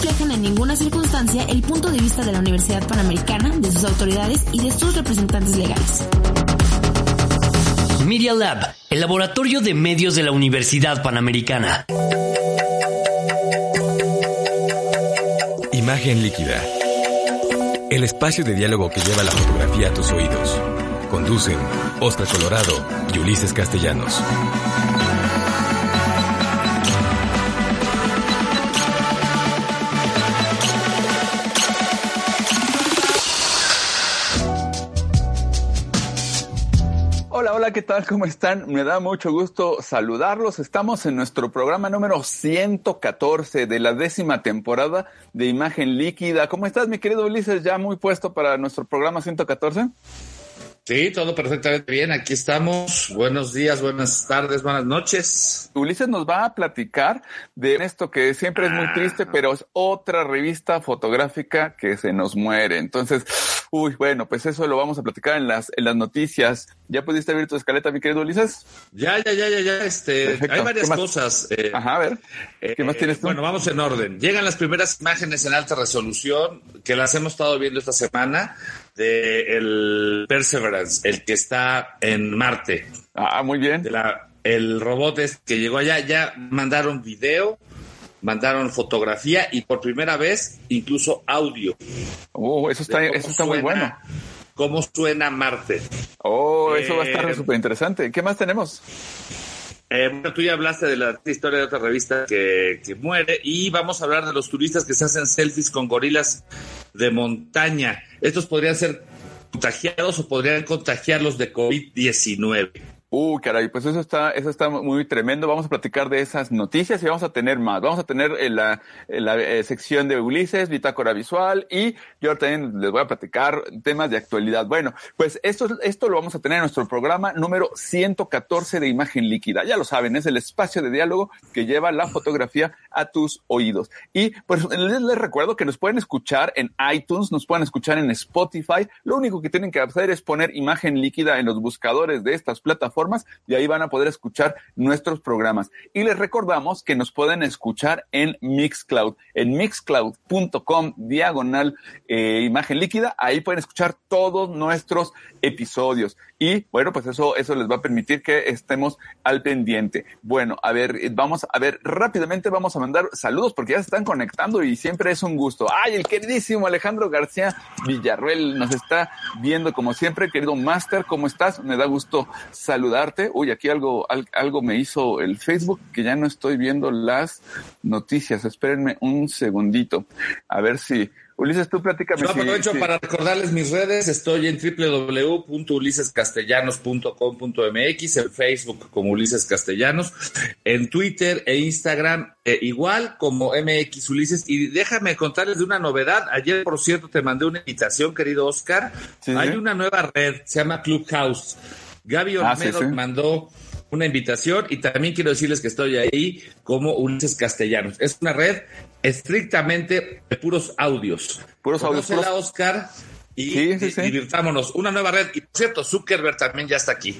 Reflejan en ninguna circunstancia el punto de vista de la Universidad Panamericana, de sus autoridades y de sus representantes legales. Media Lab, el laboratorio de medios de la Universidad Panamericana. Imagen líquida. El espacio de diálogo que lleva la fotografía a tus oídos. Conducen Oscar Colorado y Ulises Castellanos. Hola, ¿qué tal? ¿Cómo están? Me da mucho gusto saludarlos. Estamos en nuestro programa número 114 de la décima temporada de Imagen Líquida. ¿Cómo estás, mi querido Ulises? ¿Ya muy puesto para nuestro programa 114? Sí, todo perfectamente bien. Aquí estamos. Buenos días, buenas tardes, buenas noches. Ulises nos va a platicar de esto que siempre es muy triste, pero es otra revista fotográfica que se nos muere. Entonces, uy, bueno, pues eso lo vamos a platicar en las, en las noticias. ¿Ya pudiste ver tu escaleta, mi querido Ulises? Ya, ya, ya, ya, ya. Este, Perfecto. hay varias cosas. eh, Ajá, a ver. ¿Qué más eh, tienes tú? Bueno, vamos en orden. Llegan las primeras imágenes en alta resolución que las hemos estado viendo esta semana de el Perseverance, el que está en Marte. Ah, muy bien. De la, el robot es que llegó allá, ya mandaron video, mandaron fotografía y por primera vez incluso audio. Oh, eso está, eso está muy bueno. ¿Cómo suena Marte? Oh, eso va a estar Eh, súper interesante. ¿Qué más tenemos? Eh, bueno, tú ya hablaste de la historia de otra revista que, que muere y vamos a hablar de los turistas que se hacen selfies con gorilas de montaña. Estos podrían ser contagiados o podrían contagiarlos de COVID-19. Uh, caray, pues eso está, eso está muy tremendo. Vamos a platicar de esas noticias y vamos a tener más. Vamos a tener en la, en la eh, sección de Ulises, bitácora visual y yo también les voy a platicar temas de actualidad. Bueno, pues esto, esto lo vamos a tener en nuestro programa número 114 de Imagen Líquida. Ya lo saben, es el espacio de diálogo que lleva la fotografía a tus oídos. Y pues les, les recuerdo que nos pueden escuchar en iTunes, nos pueden escuchar en Spotify. Lo único que tienen que hacer es poner Imagen Líquida en los buscadores de estas plataformas y ahí van a poder escuchar nuestros programas. Y les recordamos que nos pueden escuchar en Mixcloud, en mixcloud.com diagonal eh, imagen líquida. Ahí pueden escuchar todos nuestros episodios. Y bueno, pues eso, eso les va a permitir que estemos al pendiente. Bueno, a ver, eh, vamos a ver rápidamente, vamos a mandar saludos porque ya se están conectando y siempre es un gusto. Ay, el queridísimo Alejandro García Villarruel nos está viendo como siempre. Querido Master, ¿cómo estás? Me da gusto saludarte. Uy, aquí algo, al- algo me hizo el Facebook que ya no estoy viendo las noticias. Espérenme un segundito. A ver si. Ulises, tú platícame. Yo aprovecho si- para recordarles mis redes. Estoy en www.ulisescastellanos.com.mx, en Facebook como Ulises Castellanos, en Twitter e Instagram eh, igual como MX Ulises. Y déjame contarles de una novedad. Ayer, por cierto, te mandé una invitación, querido Oscar. Sí, Hay sí. una nueva red, se llama Clubhouse. Gaby Ah, sí, Olmedo sí. mandó una invitación y también quiero decirles que estoy ahí como Ulises Castellanos. Es una red estrictamente de puros audios. Puros audios, puros- Oscar, y Sí, sí, sí. divirtámonos. Una nueva red. Y por cierto, Zuckerberg también ya está aquí.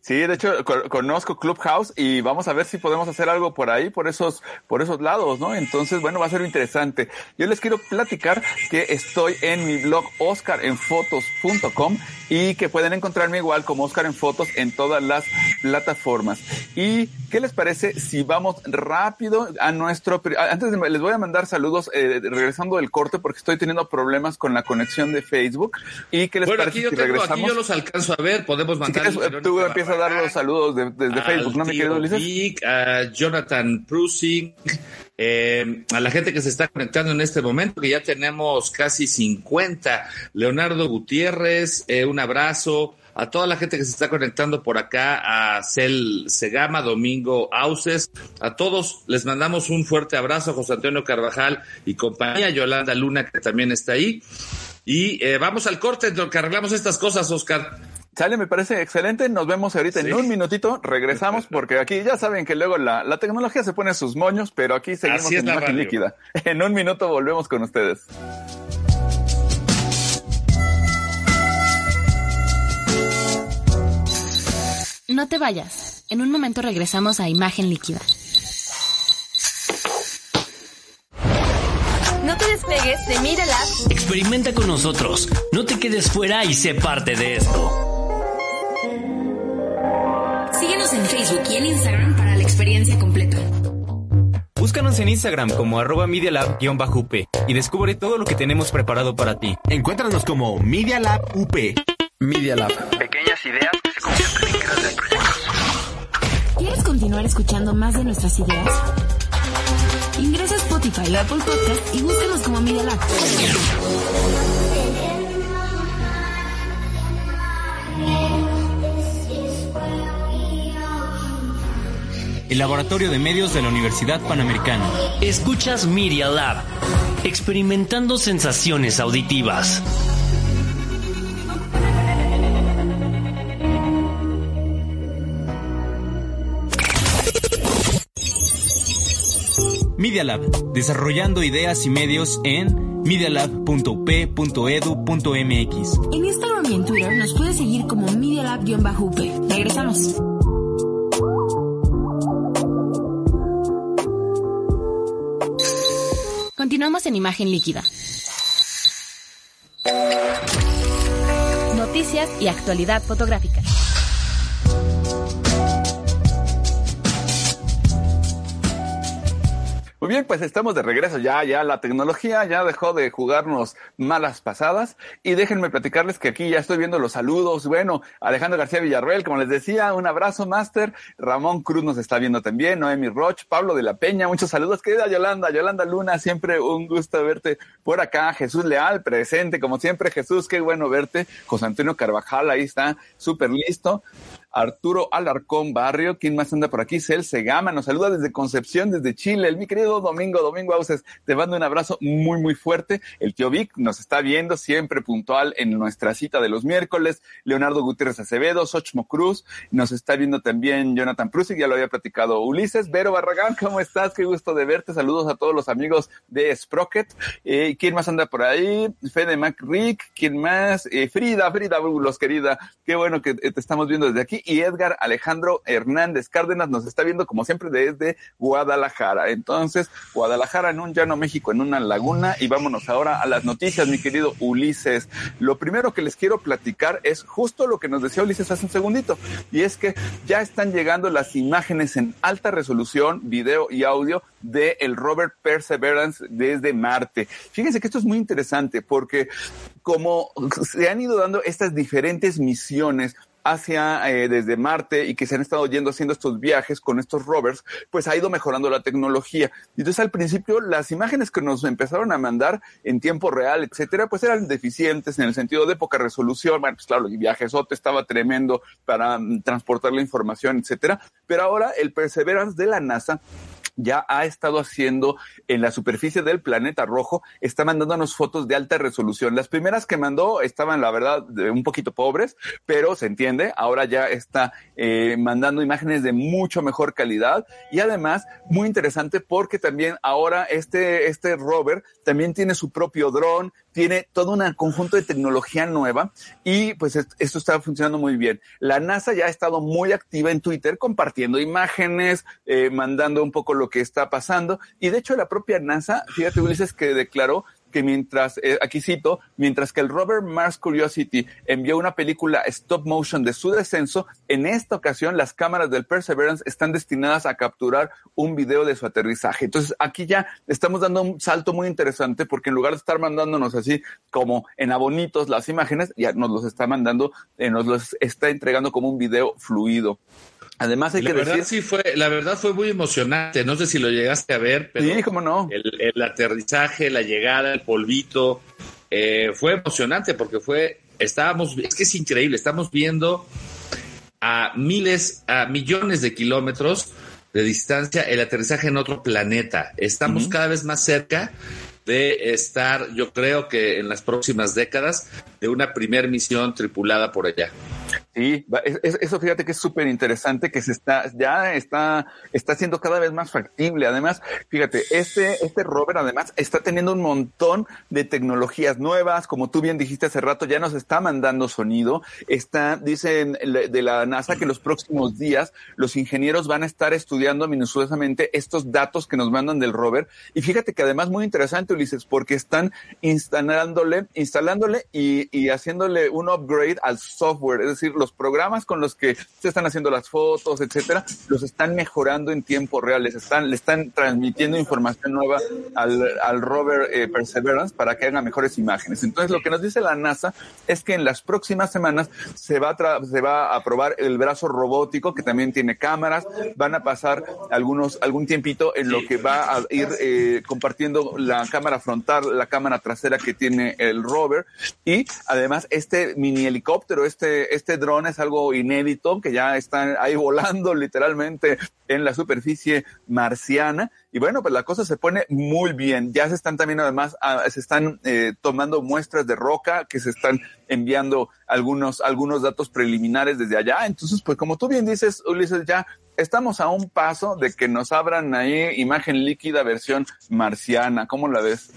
Sí, de hecho co- conozco Clubhouse y vamos a ver si podemos hacer algo por ahí, por esos, por esos lados, ¿no? Entonces, bueno, va a ser interesante. Yo les quiero platicar que estoy en mi blog oscarenfotos.com y que pueden encontrarme igual como Oscar en Fotos en todas las plataformas. ¿Y qué les parece si vamos rápido a nuestro... Antes de, les voy a mandar saludos eh, regresando del corte porque estoy teniendo problemas con la conexión de Facebook. ¿Y qué les Bueno, parece aquí yo, si tengo, regresamos? aquí yo los alcanzo a ver. Podemos Si mandar. quieres, tú empiezas a dar los saludos de- desde al Facebook, ¿no, mi querido Ulises? A Jonathan Prusing, eh, a la gente que se está conectando en este momento, que ya tenemos casi 50. Leonardo Gutiérrez, eh, un abrazo. A toda la gente que se está conectando por acá, a Cel Segama, Domingo Auces, a todos les mandamos un fuerte abrazo, José Antonio Carvajal y compañía, Yolanda Luna, que también está ahí. Y eh, vamos al corte en lo que arreglamos estas cosas, Oscar. Sale, me parece excelente. Nos vemos ahorita en un minutito. Regresamos porque aquí ya saben que luego la, la tecnología se pone sus moños, pero aquí seguimos en imagen líquida. En un minuto volvemos con ustedes. No te vayas. En un momento regresamos a Imagen Líquida. De Media Lab. Experimenta con nosotros. No te quedes fuera y sé parte de esto. Síguenos en Facebook y en Instagram para la experiencia completa. Búscanos en Instagram como arroba up y descubre todo lo que tenemos preparado para ti. Encuéntranos como Media Lab UP. Media Lab. Pequeñas ideas que se convierten en grandes proyectos. ¿Quieres continuar escuchando más de nuestras ideas? Ingresa a Spotify o Apple Podcast y búscanos como Media Lab. El Laboratorio de Medios de la Universidad Panamericana. Escuchas Media Lab, experimentando sensaciones auditivas. Media Lab, desarrollando ideas y medios en medialab.up.edu.mx. En Instagram y en Twitter nos puedes seguir como Media Lab-UP. Regresamos. Continuamos en imagen líquida. Noticias y actualidad fotográfica. Muy bien, pues estamos de regreso. Ya, ya la tecnología ya dejó de jugarnos malas pasadas. Y déjenme platicarles que aquí ya estoy viendo los saludos. Bueno, Alejandro García Villarreal, como les decía, un abrazo, Master. Ramón Cruz nos está viendo también. Noemi Roch, Pablo de la Peña, muchos saludos. Querida Yolanda, Yolanda Luna, siempre un gusto verte por acá. Jesús Leal, presente, como siempre. Jesús, qué bueno verte. José Antonio Carvajal, ahí está, súper listo. Arturo Alarcón Barrio, ¿quién más anda por aquí? Cel Segama, nos saluda desde Concepción, desde Chile. El, mi querido Domingo, Domingo Auses, te mando un abrazo muy, muy fuerte. El tío Vic nos está viendo siempre puntual en nuestra cita de los miércoles. Leonardo Gutiérrez Acevedo, Xochmo Cruz, nos está viendo también Jonathan Prusik, ya lo había platicado Ulises. Vero Barragán, ¿cómo estás? Qué gusto de verte. Saludos a todos los amigos de Sprocket. Eh, ¿Quién más anda por ahí? Fede McRick, ¿quién más? Eh, Frida, Frida Bulos, querida. Qué bueno que te estamos viendo desde aquí y Edgar Alejandro Hernández Cárdenas nos está viendo como siempre desde Guadalajara. Entonces, Guadalajara en un llano, México en una laguna y vámonos ahora a las noticias, mi querido Ulises. Lo primero que les quiero platicar es justo lo que nos decía Ulises hace un segundito y es que ya están llegando las imágenes en alta resolución, video y audio de el Robert Perseverance desde Marte. Fíjense que esto es muy interesante porque como se han ido dando estas diferentes misiones hacia eh, desde Marte y que se han estado yendo haciendo estos viajes con estos rovers, pues ha ido mejorando la tecnología. Entonces al principio las imágenes que nos empezaron a mandar en tiempo real, etcétera, pues eran deficientes en el sentido de poca resolución. Bueno, pues claro, el viajesote estaba tremendo para mm, transportar la información, etcétera. Pero ahora el Perseverance de la NASA ya ha estado haciendo en la superficie del planeta rojo, está mandándonos fotos de alta resolución. Las primeras que mandó estaban, la verdad, un poquito pobres, pero se entiende, ahora ya está eh, mandando imágenes de mucho mejor calidad y además muy interesante porque también ahora este, este rover también tiene su propio dron, tiene todo un conjunto de tecnología nueva y pues esto está funcionando muy bien. La NASA ya ha estado muy activa en Twitter compartiendo imágenes, eh, mandando un poco lo que está pasando y de hecho la propia NASA, fíjate Ulises que declaró que mientras, eh, aquí cito, mientras que el rover Mars Curiosity envió una película stop motion de su descenso, en esta ocasión las cámaras del Perseverance están destinadas a capturar un video de su aterrizaje. Entonces aquí ya estamos dando un salto muy interesante porque en lugar de estar mandándonos así como en abonitos las imágenes, ya nos los está mandando, eh, nos los está entregando como un video fluido. Además hay la que verdad decir... sí fue, la verdad fue muy emocionante. No sé si lo llegaste a ver, pero sí, cómo no. el, el aterrizaje, la llegada, el polvito, eh, fue emocionante porque fue, estábamos, es que es increíble, estamos viendo a miles, a millones de kilómetros de distancia el aterrizaje en otro planeta. Estamos uh -huh. cada vez más cerca de estar, yo creo que en las próximas décadas, de una primer misión tripulada por allá. Sí, eso fíjate que es súper interesante que se está, ya está, está siendo cada vez más factible. Además, fíjate, este, este rover además está teniendo un montón de tecnologías nuevas, como tú bien dijiste hace rato, ya nos está mandando sonido. Está, dicen de la NASA que los próximos días los ingenieros van a estar estudiando minuciosamente estos datos que nos mandan del rover. Y fíjate que además muy interesante, Ulises, porque están instalándole, instalándole y, y haciéndole un upgrade al software, es decir, los programas con los que se están haciendo las fotos, etcétera, los están mejorando en tiempo real, les están, le están transmitiendo información nueva al, al rover eh, Perseverance para que haga mejores imágenes. Entonces, lo que nos dice la NASA es que en las próximas semanas se va a, se va a probar el brazo robótico que también tiene cámaras, van a pasar algunos, algún tiempito en lo que va a ir eh, compartiendo la cámara frontal, la cámara trasera que tiene el rover y además este mini helicóptero, este, este dron es algo inédito, que ya están ahí volando literalmente en la superficie marciana. Y bueno, pues la cosa se pone muy bien. Ya se están también además, ah, se están eh, tomando muestras de roca, que se están enviando algunos, algunos datos preliminares desde allá. Entonces, pues como tú bien dices, Ulises, ya estamos a un paso de que nos abran ahí imagen líquida versión marciana. ¿Cómo la ves?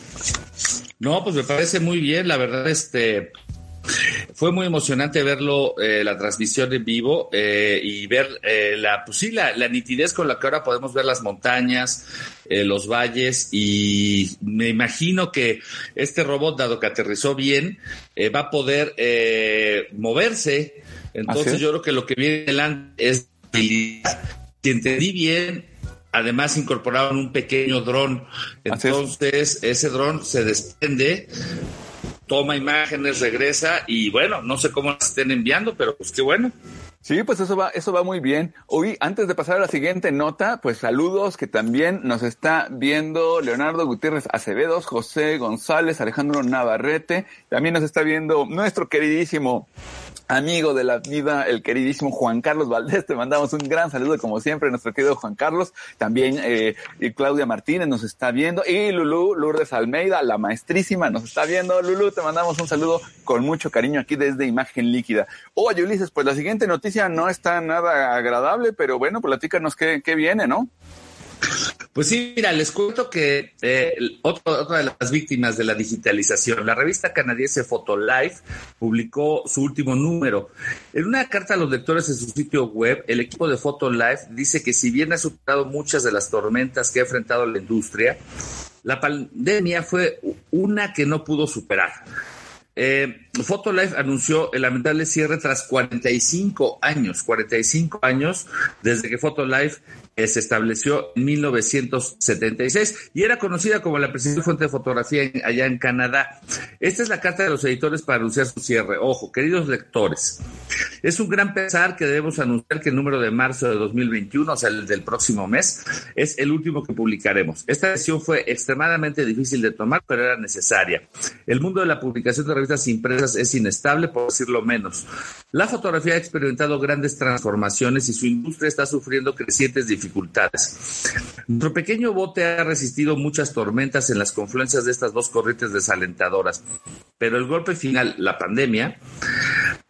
No, pues me parece muy bien, la verdad, este, fue muy emocionante verlo, eh, la transmisión en vivo eh, y ver eh, la, pues sí, la, nitidez con la que ahora podemos ver las montañas, los valles y me imagino que este robot, dado que aterrizó bien, va a poder moverse. Entonces yo creo que lo que viene adelante es si entendí bien, además incorporaron un pequeño dron. Entonces, ese dron se desprende, toma imágenes, regresa y bueno, no sé cómo las estén enviando, pero pues qué bueno. Sí, pues eso va, eso va muy bien. Hoy, antes de pasar a la siguiente nota, pues saludos que también nos está viendo Leonardo Gutiérrez Acevedos, José González, Alejandro Navarrete, también nos está viendo nuestro queridísimo amigo de la vida, el queridísimo Juan Carlos Valdés. Te mandamos un gran saludo, como siempre, nuestro querido Juan Carlos. También eh, Claudia Martínez nos está viendo. Y Lulú Lourdes Almeida, la maestrísima, nos está viendo. Lulú, te mandamos un saludo con mucho cariño aquí desde Imagen Líquida. Oye, Ulises, pues la siguiente noticia no está nada agradable, pero bueno, platícanos qué, qué viene, ¿no? Pues sí, mira, les cuento que eh, otra de las víctimas de la digitalización, la revista canadiense Photolife publicó su último número. En una carta a los lectores en su sitio web, el equipo de Photolife dice que si bien ha superado muchas de las tormentas que ha enfrentado la industria, la pandemia fue una que no pudo superar. Eh, Photolife anunció el lamentable cierre tras 45 años, 45 años desde que Photolife se estableció en 1976 y era conocida como la principal fuente de fotografía allá en Canadá. Esta es la carta de los editores para anunciar su cierre. Ojo, queridos lectores, es un gran pesar que debemos anunciar que el número de marzo de 2021, o sea, el del próximo mes, es el último que publicaremos. Esta decisión fue extremadamente difícil de tomar, pero era necesaria. El mundo de la publicación de revistas impresas es inestable, por decirlo menos. La fotografía ha experimentado grandes transformaciones y su industria está sufriendo crecientes dificultades dificultades. Nuestro pequeño bote ha resistido muchas tormentas en las confluencias de estas dos corrientes desalentadoras, pero el golpe final, la pandemia,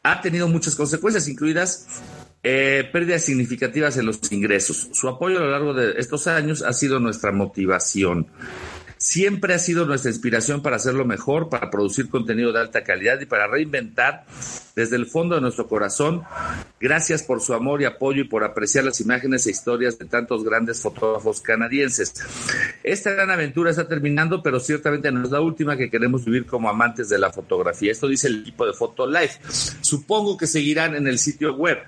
ha tenido muchas consecuencias, incluidas eh, pérdidas significativas en los ingresos. Su apoyo a lo largo de estos años ha sido nuestra motivación siempre ha sido nuestra inspiración para hacerlo mejor, para producir contenido de alta calidad y para reinventar desde el fondo de nuestro corazón. Gracias por su amor y apoyo y por apreciar las imágenes e historias de tantos grandes fotógrafos canadienses. Esta gran aventura está terminando, pero ciertamente no es la última que queremos vivir como amantes de la fotografía. Esto dice el equipo de Photolife. Supongo que seguirán en el sitio web.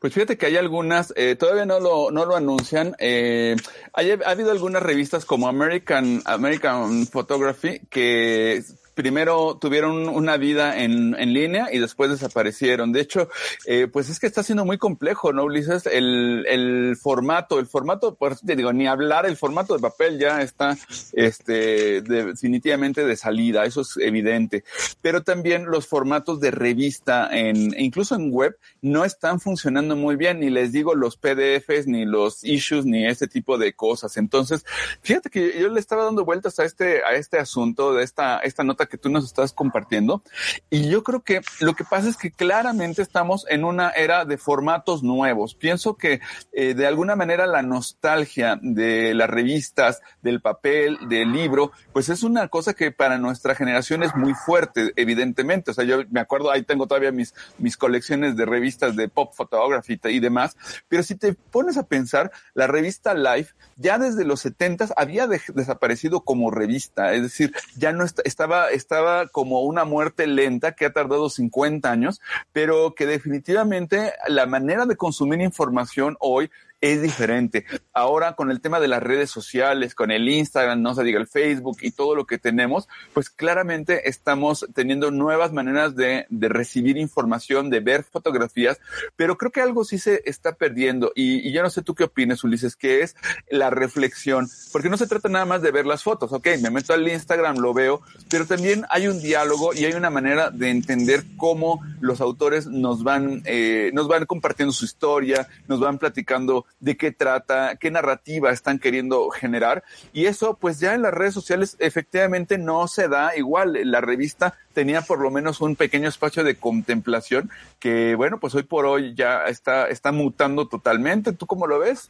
Pues fíjate que hay algunas, eh, todavía no lo, no lo anuncian. Eh, ha habido algunas revistas como American, American Photography que primero tuvieron una vida en, en línea y después desaparecieron. De hecho, eh, pues es que está siendo muy complejo, ¿no, Ulises? El, el formato, el formato, pues te digo, ni hablar, el formato de papel ya está este, definitivamente de salida, eso es evidente. Pero también los formatos de revista, en, incluso en web, no están funcionando muy bien, ni les digo los PDFs, ni los issues, ni este tipo de cosas. Entonces, fíjate que yo le estaba dando vueltas a este, a este asunto de esta, esta nota que tú nos estás compartiendo. Y yo creo que lo que pasa es que claramente estamos en una era de formatos nuevos. Pienso que eh, de alguna manera la nostalgia de las revistas, del papel, del libro, pues es una cosa que para nuestra generación es muy fuerte, evidentemente. O sea, yo me acuerdo, ahí tengo todavía mis, mis colecciones de revistas de pop photography y demás. Pero si te pones a pensar, la revista Life ya desde los 70 había desaparecido como revista. Es decir, ya no estaba, estaba como una muerte lenta que ha tardado 50 años, pero que definitivamente la manera de consumir información hoy es diferente. Ahora con el tema de las redes sociales, con el Instagram, no se diga el Facebook y todo lo que tenemos, pues claramente estamos teniendo nuevas maneras de, de recibir información, de ver fotografías, pero creo que algo sí se está perdiendo y, y yo no sé tú qué opinas, Ulises, que es la reflexión, porque no se trata nada más de ver las fotos, ok, me meto al Instagram, lo veo, pero también hay un diálogo y hay una manera de entender cómo los autores nos van, eh, nos van compartiendo su historia, nos van platicando de qué trata, qué narrativa están queriendo generar. Y eso, pues ya en las redes sociales efectivamente no se da igual. La revista tenía por lo menos un pequeño espacio de contemplación que, bueno, pues hoy por hoy ya está, está mutando totalmente. ¿Tú cómo lo ves?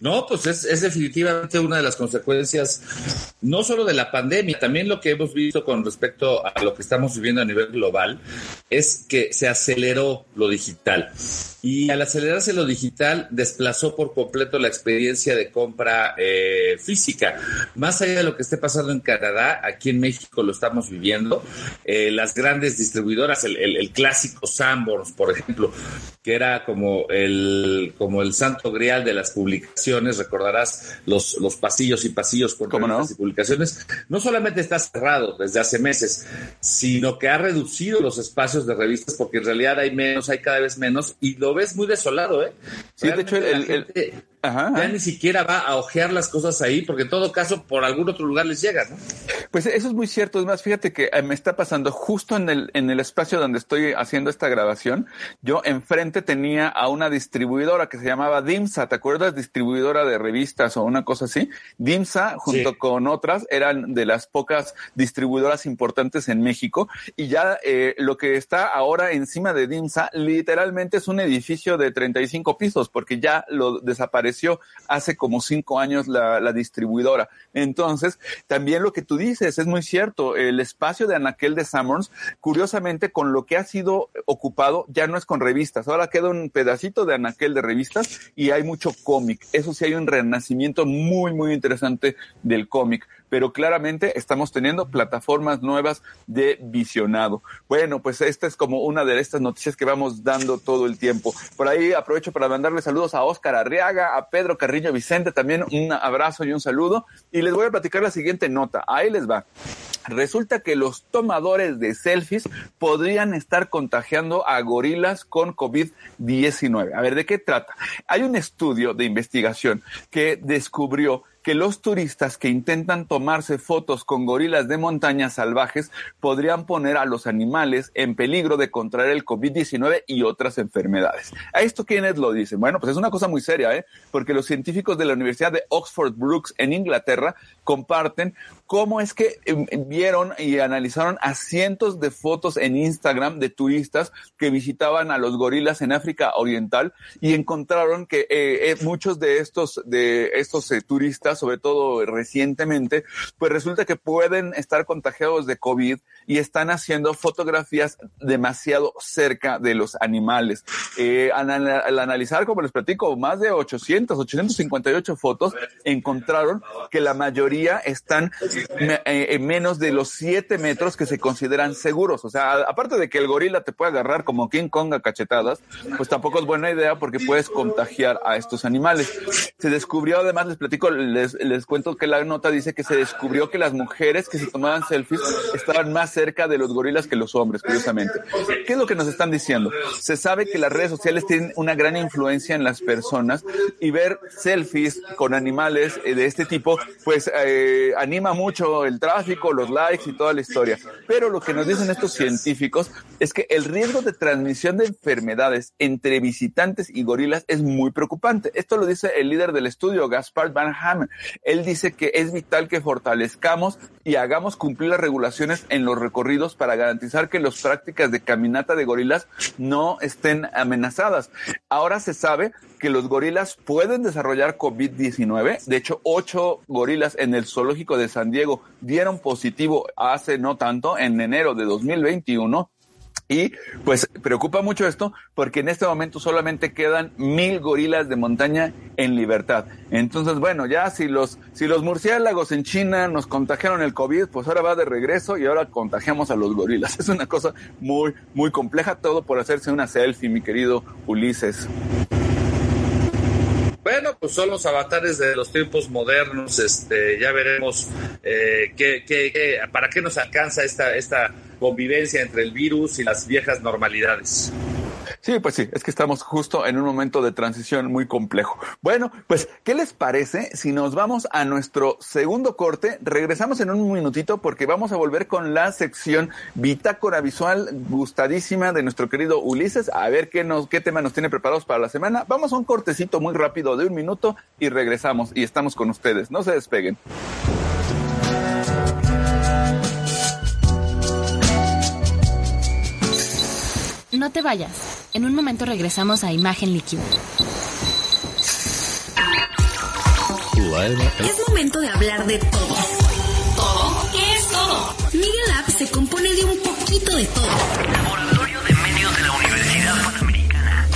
No, pues es, es, definitivamente una de las consecuencias, no solo de la pandemia, también lo que hemos visto con respecto a lo que estamos viviendo a nivel global, es que se aceleró lo digital. Y al acelerarse lo digital, desplazó por completo la experiencia de compra eh, física. Más allá de lo que esté pasando en Canadá, aquí en México lo estamos viviendo. Eh, las grandes distribuidoras, el, el, el, clásico Sanborns, por ejemplo, que era como el, como el santo grial de las publicaciones, recordarás los, los pasillos y pasillos con no? y publicaciones, no solamente está cerrado desde hace meses, sino que ha reducido los espacios de revistas porque en realidad hay menos, hay cada vez menos y lo ves muy desolado, ¿eh? Sí, Realmente de hecho, el, el, el Ajá, ya ni siquiera va a ojear las cosas ahí, porque en todo caso por algún otro lugar les llega, ¿no? Pues eso es muy cierto. Es más, fíjate que me está pasando justo en el, en el espacio donde estoy haciendo esta grabación. Yo enfrente tenía a una distribuidora que se llamaba DIMSA. ¿Te acuerdas? Distribuidora de revistas o una cosa así. DIMSA, junto sí. con otras, eran de las pocas distribuidoras importantes en México. Y ya eh, lo que está ahora encima de DIMSA literalmente es un edificio de 35 pisos, porque ya lo desapareció hace como cinco años la, distribuidora. Entonces, también lo que tú dices es muy cierto. El espacio de Anaquel de Summers, curiosamente, con lo que ha sido ocupado, ya no es con revistas. Ahora queda un pedacito de Anaquel de revistas y hay mucho cómic. Eso sí hay un renacimiento muy, muy interesante del cómic pero claramente estamos teniendo plataformas nuevas de visionado. Bueno, pues esta es como una de estas noticias que vamos dando todo el tiempo. Por ahí aprovecho para mandarle saludos a Óscar Arriaga, a Pedro Carriño Vicente, también un abrazo y un saludo. Y les voy a platicar la siguiente nota. Ahí les va. Resulta que los tomadores de selfies podrían estar contagiando a gorilas con COVID-19. A ver, ¿de qué trata? Hay un estudio de investigación que descubrió que los turistas que intentan tomarse fotos con gorilas de montaña salvajes podrían poner a los animales en peligro de contraer el COVID-19 y otras enfermedades. ¿A esto quiénes lo dicen? Bueno, pues es una cosa muy seria, ¿eh? Porque los científicos de la Universidad de Oxford Brooks en Inglaterra comparten cómo es que vieron y analizaron a cientos de fotos en Instagram de turistas que visitaban a los gorilas en África Oriental y encontraron que eh, eh, muchos de estos de estos eh, sobre todo recientemente, pues resulta que pueden estar contagiados de COVID y están haciendo fotografías demasiado cerca de los animales. Eh, al, al, analizar, como les platico, más de 800, 858 fotos, encontraron que la mayoría están en menos de los 7 metros que se consideran seguros. O sea, aparte de que el gorila te puede agarrar como King Kong a cachetadas, pues tampoco es buena idea porque puedes contagiar a estos animales. Se descubrió, además, les platico, les les, cuento que la nota dice que se descubrió que las mujeres que se tomaban selfies estaban más cerca de los gorilas que los hombres, curiosamente. ¿Qué es lo que nos están diciendo? Se sabe que las redes sociales tienen una gran influencia en las personas y ver selfies con animales eh, de este tipo, pues eh, anima mucho el tráfico, los likes y toda la historia. Pero lo que nos dicen estos científicos es que el riesgo de transmisión de enfermedades entre visitantes y gorilas es muy preocupante. Esto lo dice el líder del estudio, Gaspard Van Hamen. Él dice que es vital que fortalezcamos y hagamos cumplir las regulaciones en los recorridos para garantizar que las prácticas de caminata de gorilas no estén amenazadas. Ahora se sabe que los gorilas pueden desarrollar COVID-19. De hecho, ocho gorilas en el zoológico de San Diego dieron positivo hace no tanto, en enero de 2021. Y pues preocupa mucho esto porque en este momento solamente quedan mil gorilas de montaña en libertad. Entonces, bueno, ya si los, si los murciélagos en China nos contagiaron el COVID, pues ahora va de regreso y ahora contagiamos a los gorilas. Es una cosa muy, muy compleja, todo por hacerse una selfie, mi querido Ulises. Bueno, pues son los avatares de los tiempos modernos. Este, ya veremos eh, qué, qué, qué, para qué nos alcanza esta, esta convivencia entre el virus y las viejas normalidades. Sí, pues sí, es que estamos justo en un momento de transición muy complejo. Bueno, pues, ¿qué les parece si nos vamos a nuestro segundo corte? Regresamos en un minutito porque vamos a volver con la sección bitácora visual gustadísima de nuestro querido Ulises, a ver qué, nos, qué tema nos tiene preparados para la semana. Vamos a un cortecito muy rápido de un minuto y regresamos y estamos con ustedes. No se despeguen. No te vayas. En un momento regresamos a Imagen Líquida. Es momento de hablar de todo. ¿Todo? ¿Qué es todo? Media Lab se compone de un poquito de todo. Laboratorio de Medios de la Universidad Panamericana.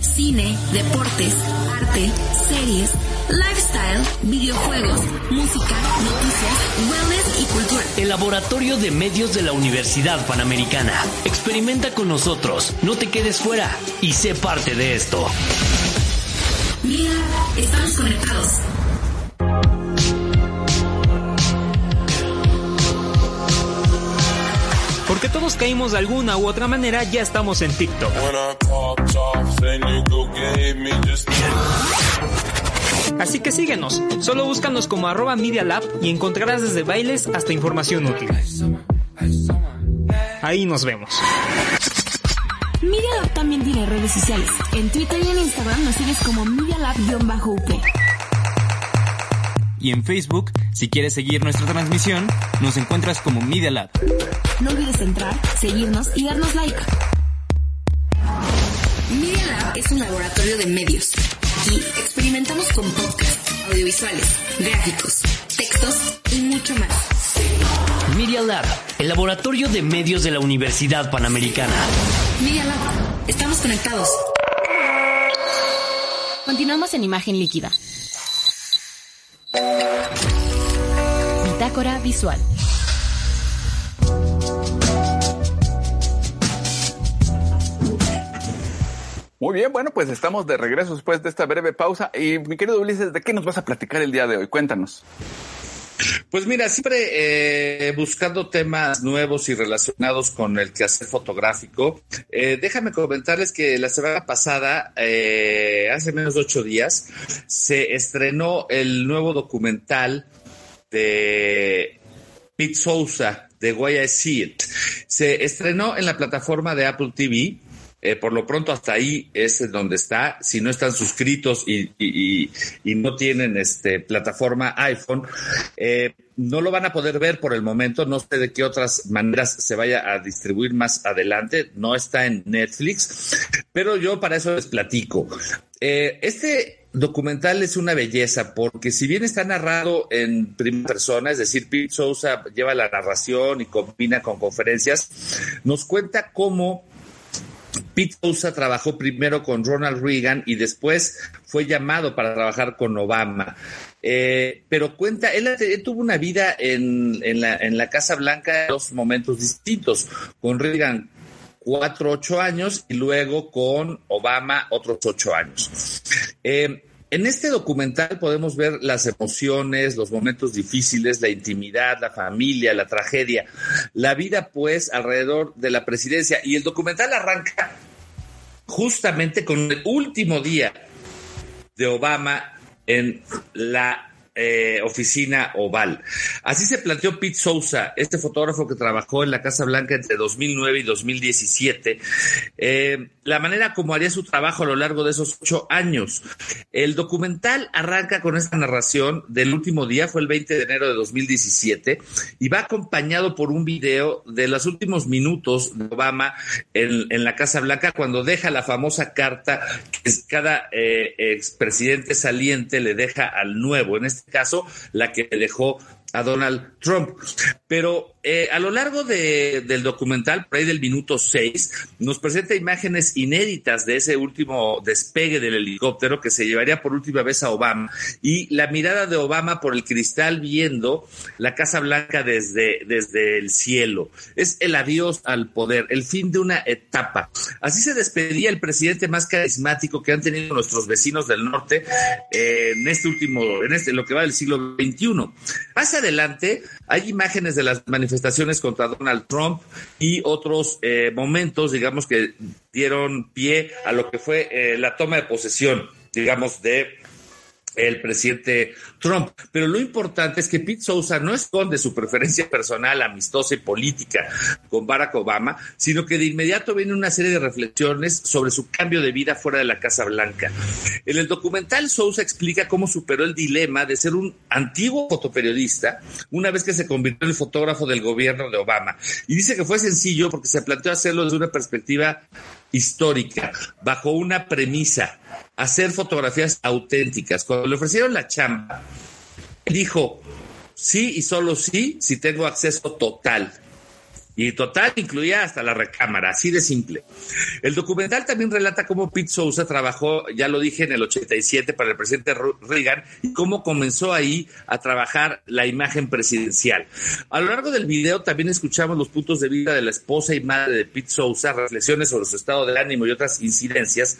Cine, deportes, arte, series, lifestyle, videojuegos, música, noticias, wellness y cultura. El Laboratorio de Medios de la Universidad Panamericana. Experimenta con nosotros, no te quedes fuera y sé parte de esto. Mira, estamos conectados. Porque todos caímos de alguna u otra manera, ya estamos en TikTok. Así que síguenos, solo búscanos como arroba Media Lab y encontrarás desde bailes hasta información útil. Ahí nos vemos. Media Lab también tiene redes sociales. En Twitter y en Instagram nos sigues como Media Lab-UP. Y en Facebook, si quieres seguir nuestra transmisión, nos encuentras como Media Lab. No olvides entrar, seguirnos y darnos like. Media Lab es un laboratorio de medios. Aquí experimentamos con podcasts, audiovisuales, gráficos, textos y mucho más. Media Lab, el laboratorio de medios de la Universidad Panamericana. Media Lab, estamos conectados. Continuamos en Imagen Líquida. Bitácora Visual. Muy bien, bueno, pues estamos de regreso después de esta breve pausa. Y mi querido Ulises, ¿de qué nos vas a platicar el día de hoy? Cuéntanos. Pues mira, siempre eh, buscando temas nuevos y relacionados con el quehacer fotográfico. Eh, déjame comentarles que la semana pasada, eh, hace menos de ocho días, se estrenó el nuevo documental de Pete Sousa, de Why I See It. Se estrenó en la plataforma de Apple TV. Eh, por lo pronto hasta ahí es donde está. Si no están suscritos y no tienen este plataforma iPhone, eh, no lo van a poder ver por el momento. No sé de qué otras maneras se vaya a distribuir más adelante. No está en Netflix, pero yo para eso les platico. Eh, este documental es una belleza porque si bien está narrado en primera persona, es decir, Pete Sousa lleva la narración y combina con conferencias, nos cuenta cómo Pete Sousa trabajó primero con Ronald Reagan y después fue llamado para trabajar con Obama. Eh, pero cuenta, él, tuvo una vida en, en la, en la Casa Blanca en dos momentos distintos. Con Reagan cuatro, ocho años y luego con Obama otros ocho años. Eh, en este documental podemos ver las emociones, los momentos difíciles, la intimidad, la familia, la tragedia, la vida pues alrededor de la presidencia. Y el documental arranca justamente con el último día de Obama en la eh, oficina oval. Así se planteó Pete Sousa, este fotógrafo que trabajó en la Casa Blanca entre 2009 y 2017, eh, la manera como haría su trabajo a lo largo de esos ocho años. El documental arranca con esta narración del último día, fue el 20 de enero de 2017, y va acompañado por un video de los últimos minutos de Obama en, la Casa Blanca cuando deja la famosa carta que cada eh, expresidente saliente le deja al nuevo. En este caso, la que dejó a Donald Trump. Pero eh, a lo largo de, del documental, por ahí del minuto 6, nos presenta imágenes inéditas de ese último despegue del helicóptero que se llevaría por última vez a Obama y la mirada de Obama por el cristal viendo la Casa Blanca desde, desde el cielo. Es el adiós al poder, el fin de una etapa. Así se despedía el presidente más carismático que han tenido nuestros vecinos del norte eh, en este último, en este, lo que va del siglo XXI. Más adelante hay imágenes de las manifestaciones contra Donald Trump y otros eh, momentos, digamos, que dieron pie a lo que fue eh, la toma de posesión, digamos, de el presidente Trump. Pero lo importante es que Pete Sousa no esconde su preferencia personal, amistosa y política con Barack Obama, sino que de inmediato viene una serie de reflexiones sobre su cambio de vida fuera de la Casa Blanca. En el documental, Sousa explica cómo superó el dilema de ser un antiguo fotoperiodista una vez que se convirtió en el fotógrafo del gobierno de Obama. Y dice que fue sencillo porque se planteó hacerlo desde una perspectiva histórica, bajo una premisa, hacer fotografías auténticas. Cuando le ofrecieron la chamba, dijo, sí y solo sí, si tengo acceso total. Y total incluía hasta la recámara, así de simple. El documental también relata cómo Pete Sousa trabajó, ya lo dije, en el 87 para el presidente Reagan y cómo comenzó ahí a trabajar la imagen presidencial. A lo largo del video también escuchamos los puntos de vista de la esposa y madre de Pete Sousa, reflexiones sobre su estado de ánimo y otras incidencias.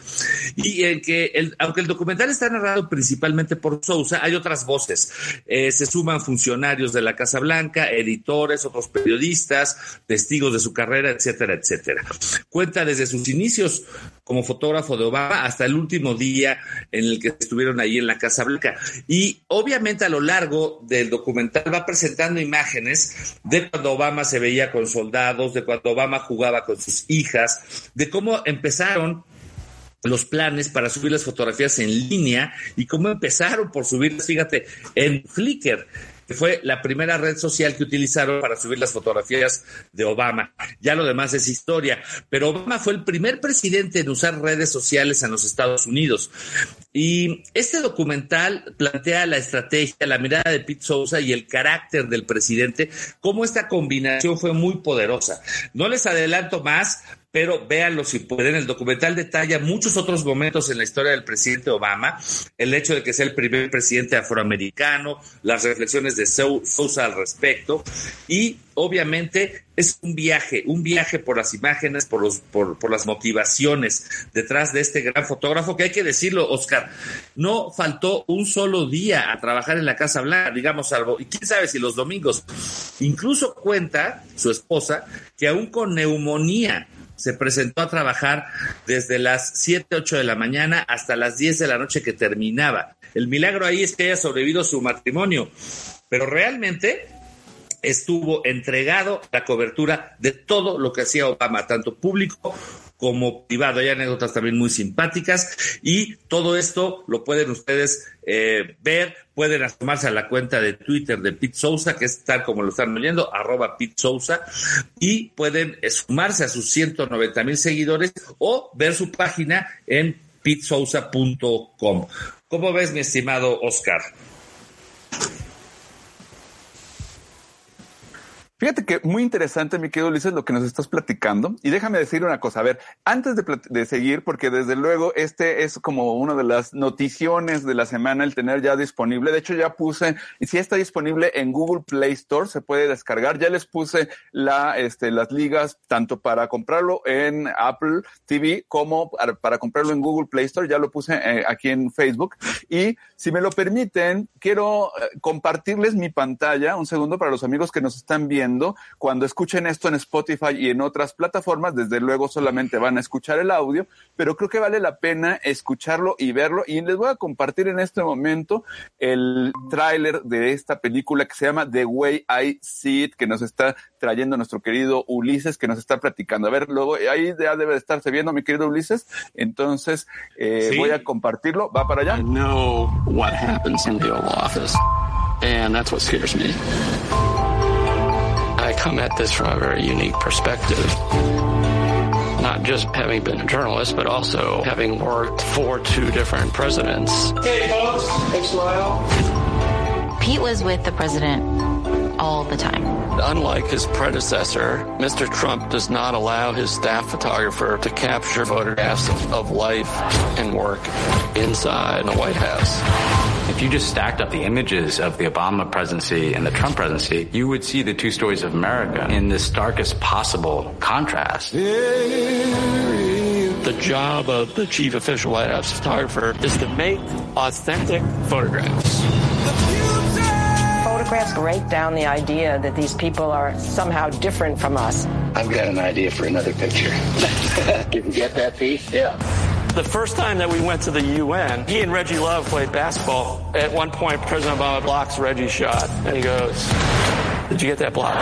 Y en que, el, aunque el documental está narrado principalmente por Sousa, hay otras voces. Eh, se suman funcionarios de la Casa Blanca, editores, otros periodistas, testigos de su carrera, etcétera, etcétera. Cuenta desde sus inicios como fotógrafo de Obama hasta el último día en el que estuvieron ahí en la Casa Blanca. Y obviamente a lo largo del documental va presentando imágenes de cuando Obama se veía con soldados, de cuando Obama jugaba con sus hijas, de cómo empezaron los planes para subir las fotografías en línea y cómo empezaron por subirlas, fíjate, en Flickr que fue la primera red social que utilizaron para subir las fotografías de Obama. Ya lo demás es historia, pero Obama fue el primer presidente en usar redes sociales en los Estados Unidos. Y este documental plantea la estrategia, la mirada de Pete Sousa y el carácter del presidente, cómo esta combinación fue muy poderosa. No les adelanto más, pero véanlo si pueden. El documental detalla muchos otros momentos en la historia del presidente Obama, el hecho de que sea el primer presidente afroamericano, las reflexiones de Sousa al respecto y obviamente es un viaje, un viaje por las imágenes, por, los, por, por las motivaciones detrás de este gran fotógrafo, que hay que decirlo, Oscar, no faltó un solo día a trabajar en la Casa Blanca, digamos, salvo, y quién sabe si los domingos. Incluso cuenta su esposa que aún con neumonía se presentó a trabajar desde las 7, 8 de la mañana hasta las 10 de la noche que terminaba. El milagro ahí es que haya sobrevivido su matrimonio, pero realmente estuvo entregado la cobertura de todo lo que hacía Obama, tanto público como privado. Hay anécdotas también muy simpáticas y todo esto lo pueden ustedes eh, ver, pueden asomarse a la cuenta de Twitter de Pete Sousa, que es tal como lo están oyendo, arroba Pete Sousa, y pueden sumarse a sus 190 mil seguidores o ver su página en pitesousa.com. ¿Cómo ves, mi estimado Oscar? Fíjate que muy interesante, mi querido Ulises, lo que nos estás platicando. Y déjame decir una cosa. A ver, antes de, seguir, porque desde luego este es como una de las noticiones de la semana, el tener ya disponible. De hecho, ya puse, y si está disponible en Google Play Store, se puede descargar. Ya les puse este, las ligas tanto para comprarlo en Apple TV como para, para comprarlo en Google Play Store. Ya lo puse eh, aquí en Facebook. Y si me lo permiten, quiero eh, compartirles mi pantalla un segundo para los amigos que nos están viendo cuando escuchen esto en Spotify y en otras plataformas, desde luego solamente van a escuchar el audio, pero creo que vale la pena escucharlo y verlo. Y les voy a compartir en este momento el tráiler de esta película que se llama The Way I See It, que nos está trayendo nuestro querido Ulises, que nos está platicando. A ver, luego ahí ya debe de estarse viendo, mi querido Ulises. Entonces, eh, voy a compartirlo. ¿Va para allá? I know what happens in the Oval Office, and that's what scares me. I come at this from a very unique perspective. Not just having been a journalist, but also having worked for two different presidents. Hey, folks. Hey, smile. Pete was with the president all the time. Unlike his predecessor, Mr. Trump does not allow his staff photographer to capture photographs of, of life and work inside the White House. If you just stacked up the images of the Obama presidency and the Trump presidency, you would see the two stories of America in the starkest possible contrast. The job of the chief official White House photographer is to make authentic photographs. Photographs break down the idea that these people are somehow different from us. I've got an idea for another picture. Can you get that piece? Yeah. The first time that we went to the UN, he and Reggie Love played basketball. At one point, President Obama blocks Reggie's shot, and he goes, "Did you get that block?"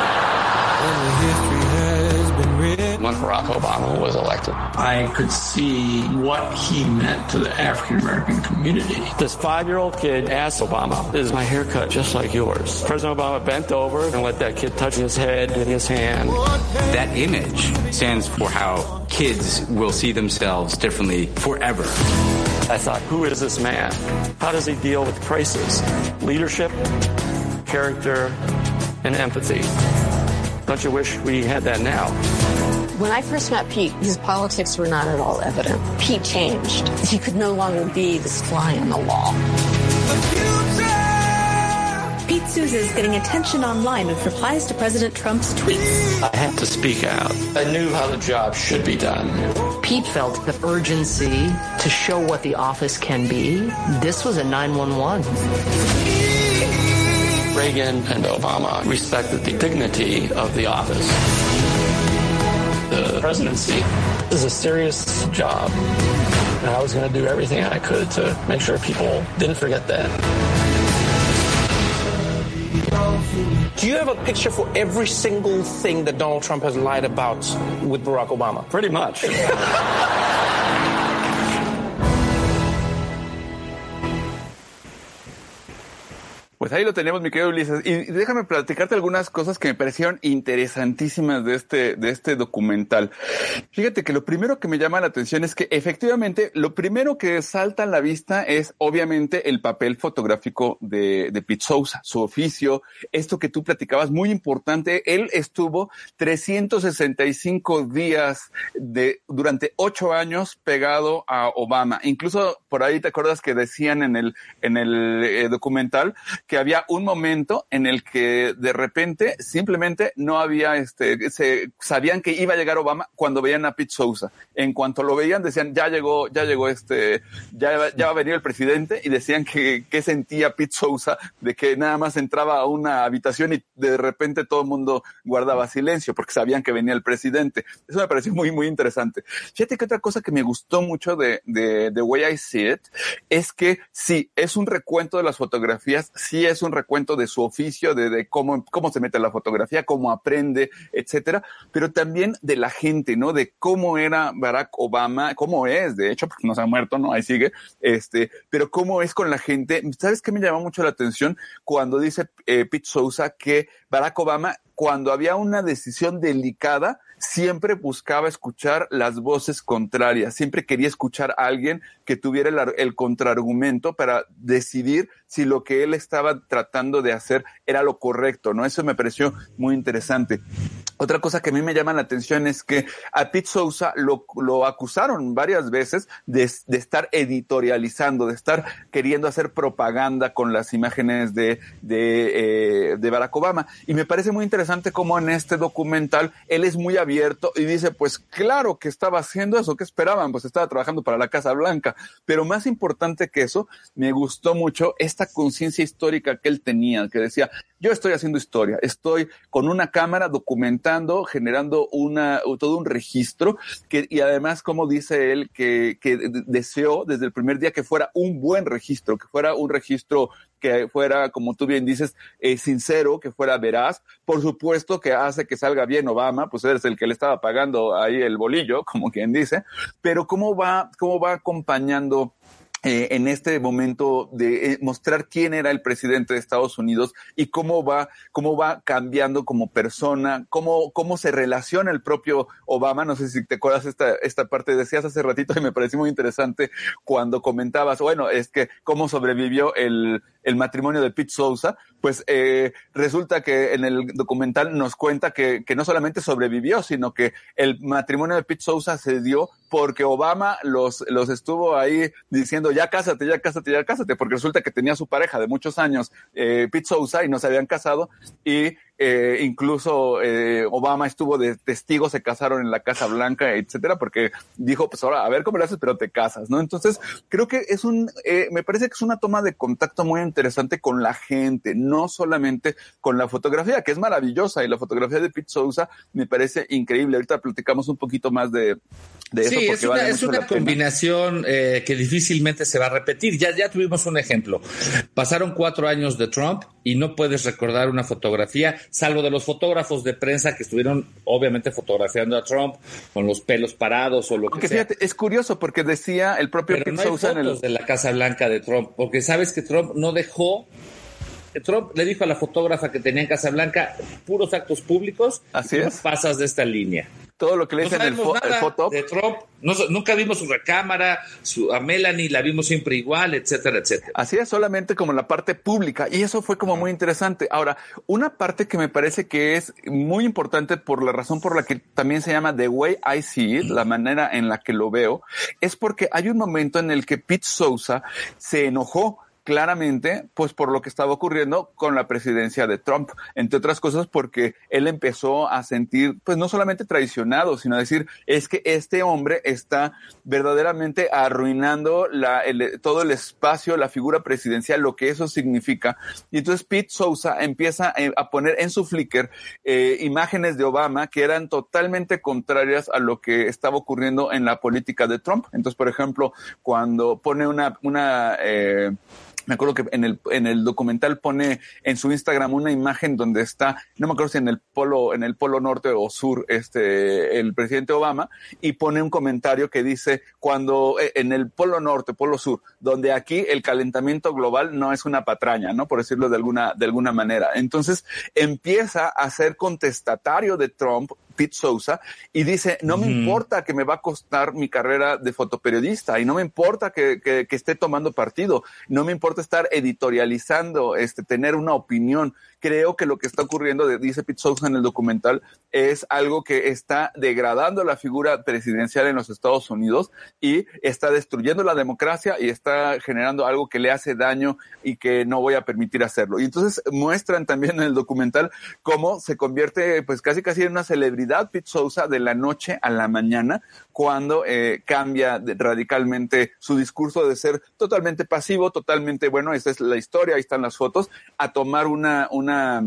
When Barack Obama was elected. I could see what he meant to the African American community. This five year old kid asked Obama, Is my haircut just like yours? President Obama bent over and let that kid touch his head with his hand. That image stands for how kids will see themselves differently forever. I thought, who is this man? How does he deal with crisis? Leadership, character, and empathy. Don't you wish we had that now? When I first met Pete, his politics were not at all evident. Pete changed. He could no longer be this fly on the wall. Pete Souza is getting attention online with replies to President Trump's tweets. I had to speak out. I knew how the job should be done. Pete felt the urgency to show what the office can be. This was a 911. Reagan and Obama respected the dignity of the office the presidency is a serious job. And I was going to do everything I could to make sure people didn't forget that. Do you have a picture for every single thing that Donald Trump has lied about with Barack Obama? Pretty much. Pues ahí lo tenemos, mi querido Ulises. Y déjame platicarte algunas cosas que me parecieron interesantísimas de este, de este documental. Fíjate que lo primero que me llama la atención es que efectivamente lo primero que salta a la vista es obviamente el papel fotográfico de, de Pete Sousa, su oficio, esto que tú platicabas, muy importante. Él estuvo 365 días de, durante ocho años pegado a Obama. Incluso por ahí te acuerdas que decían en el, en el eh, documental que había un momento en el que de repente simplemente no había este, se sabían que iba a llegar Obama cuando veían a Pete Sousa. En cuanto lo veían decían, ya llegó, ya llegó este, ya, ya va a venir el presidente y decían que, que sentía Pete Sousa de que nada más entraba a una habitación y de repente todo el mundo guardaba silencio porque sabían que venía el presidente. Eso me pareció muy, muy interesante. Fíjate que otra cosa que me gustó mucho de, de, de Way I See It es que sí, es un recuento de las fotografías, sí es un recuento de su oficio, de, cómo, cómo se mete la fotografía, cómo aprende, etcétera, pero también de la gente, ¿no? De cómo era Barack Obama, cómo es, de hecho, porque no se ha muerto, ¿no? Ahí sigue, este, pero cómo es con la gente. ¿Sabes qué me llamó mucho la atención? Cuando dice eh, Pete Sousa que Barack Obama, cuando había una decisión delicada, siempre buscaba escuchar las voces contrarias, siempre quería escuchar a alguien que tuviera el, contraargumento para decidir si lo que él estaba tratando de hacer era lo correcto, ¿no? Eso me pareció muy interesante. Otra cosa que a mí me llama la atención es que a Pete Sousa lo, acusaron varias veces de, estar editorializando, de estar queriendo hacer propaganda con las imágenes de, de, eh, de Barack Obama. Y me parece muy interesante cómo en este documental él es muy abierto y dice, pues claro que estaba haciendo eso, ¿qué esperaban? Pues estaba trabajando para la Casa Blanca. Pero más importante que eso, me gustó mucho esta conciencia histórica que él tenía, que decía, yo estoy haciendo historia, estoy con una cámara documentando, generando una, todo un registro que, y además, como dice él, que, que deseó desde el primer día que fuera un buen registro, que fuera un registro que fuera, como tú bien dices, eh, sincero, que fuera veraz. Por supuesto que hace que salga bien Obama, pues eres el que le estaba pagando ahí el bolillo, como quien dice, pero cómo va, cómo va acompañando eh, en este momento de eh, mostrar quién era el presidente de Estados Unidos y cómo va, cómo va cambiando como persona, cómo, cómo se relaciona el propio Obama. No sé si te acuerdas esta, esta parte, decías hace ratito y me pareció muy interesante cuando comentabas, bueno, es que cómo sobrevivió el, el matrimonio de Pete Sousa, pues eh, resulta que en el documental nos cuenta que, que no solamente sobrevivió, sino que el matrimonio de Pete Sousa se dio porque Obama los, los estuvo ahí diciendo ya cásate, ya cásate, ya cásate, porque resulta que tenía su pareja de muchos años, eh, Pete Sousa, y no se habían casado, y eh, incluso eh, Obama estuvo de testigo, se casaron en la Casa Blanca, etcétera, porque dijo, pues ahora, a ver cómo le haces, pero te casas, ¿no? Entonces, creo que es un, eh, me parece que es una toma de contacto muy interesante con la gente, no solamente con la fotografía, que es maravillosa, y la fotografía de Pete Sousa me parece increíble. Ahorita platicamos un poquito más de, de eso. Sí, porque es una, vale es una combinación eh, que difícilmente se va a repetir. Ya, ya tuvimos un ejemplo. Pasaron cuatro años de Trump y no puedes recordar una fotografía, salvo de los fotógrafos de prensa que estuvieron obviamente fotografiando a Trump con los pelos parados o lo que sea. fíjate, es curioso porque decía el propio Pero Pete no hay Sousa en el, fotos de la Casa Blanca de Trump, porque sabes que Trump no dejó. Trump le dijo a la fotógrafa que tenía en Casa Blanca puros actos públicos. Así es. pasas de esta línea. Todo lo que le No dicen en el, fo- foto. de Trump. No- nunca vimos su recámara, su, a Melanie la vimos siempre igual, etcétera, etcétera. Así es, solamente como la parte pública. Y eso fue como muy interesante. Ahora, una parte que me parece que es muy importante por la razón por la que también se llama The Way I See It, la manera en la que lo veo, es porque hay un momento en el que Pete Sousa se enojó claramente, pues por lo que estaba ocurriendo con la presidencia de Trump, entre otras cosas porque él empezó a sentir, pues no solamente traicionado, sino a decir, es que este hombre está verdaderamente arruinando la, el- todo el espacio, la figura presidencial, lo que eso significa. Y entonces Pete Sousa empieza eh, a poner en su Flickr eh, imágenes de Obama que eran totalmente contrarias a lo que estaba ocurriendo en la política de Trump. Entonces, por ejemplo, cuando pone una, una eh, me acuerdo que en el, en el documental pone en su Instagram una imagen donde está, no me acuerdo si en el polo, en el polo norte o sur, este, el presidente Obama, y pone un comentario que dice, cuando eh, en el polo norte, polo sur, donde aquí el calentamiento global no es una patraña, ¿no? Por decirlo de alguna, de alguna manera. Entonces empieza a ser contestatario de Trump, Pete Sousa, y dice, no me importa que me va a costar mi carrera de fotoperiodista, y no me importa que, que, que esté tomando partido, no me importa estar editorializando, este, tener una opinión. Creo que lo que está ocurriendo, dice Pete Sousa en el documental, es algo que está degradando la figura presidencial en los Estados Unidos y está destruyendo la democracia y está generando algo que le hace daño y que no voy a permitir hacerlo. Y entonces muestran también en el documental cómo se convierte pues casi casi en una celebridad Pete Sousa de la noche a la mañana cuando eh, cambia radicalmente su discurso de ser totalmente pasivo, totalmente bueno, esta es la historia, ahí están las fotos, a tomar una, una,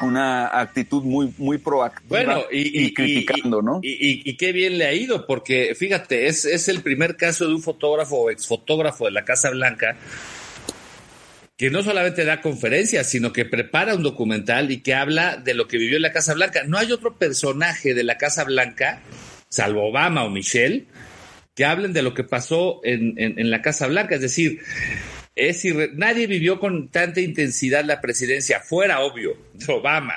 una actitud muy, muy proactiva Bueno, y, y- criticando, y- ¿no? Y qué bien le ha ido, porque fíjate, es, es el primer caso de un fotógrafo o exfotógrafo de la Casa Blanca que no solamente da conferencias, sino que prepara un documental y que habla de lo que vivió en la Casa Blanca. No hay otro personaje de la Casa Blanca, salvo Obama o Michelle, que hablen de lo que pasó en, en- la Casa Blanca. Es decir, es nadie vivió con tanta intensidad la presidencia, fuera obvio, de Obama,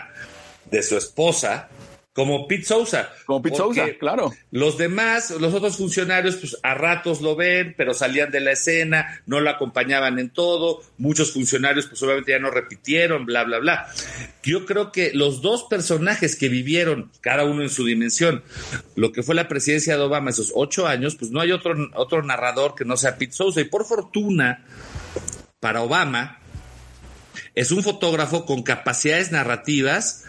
de su esposa, como Pete Sousa. Como Pete Sousa, claro. Los demás, los otros funcionarios, pues a ratos lo ven, pero salían de la escena, no lo acompañaban en todo. Muchos funcionarios, pues obviamente ya no repitieron, bla, bla, bla. Yo creo que los dos personajes que vivieron, cada uno en su dimensión, lo que fue la presidencia de Obama esos ocho años, pues no hay otro, otro narrador que no sea Pete Sousa. Y por fortuna, para Obama, es un fotógrafo con capacidades narrativas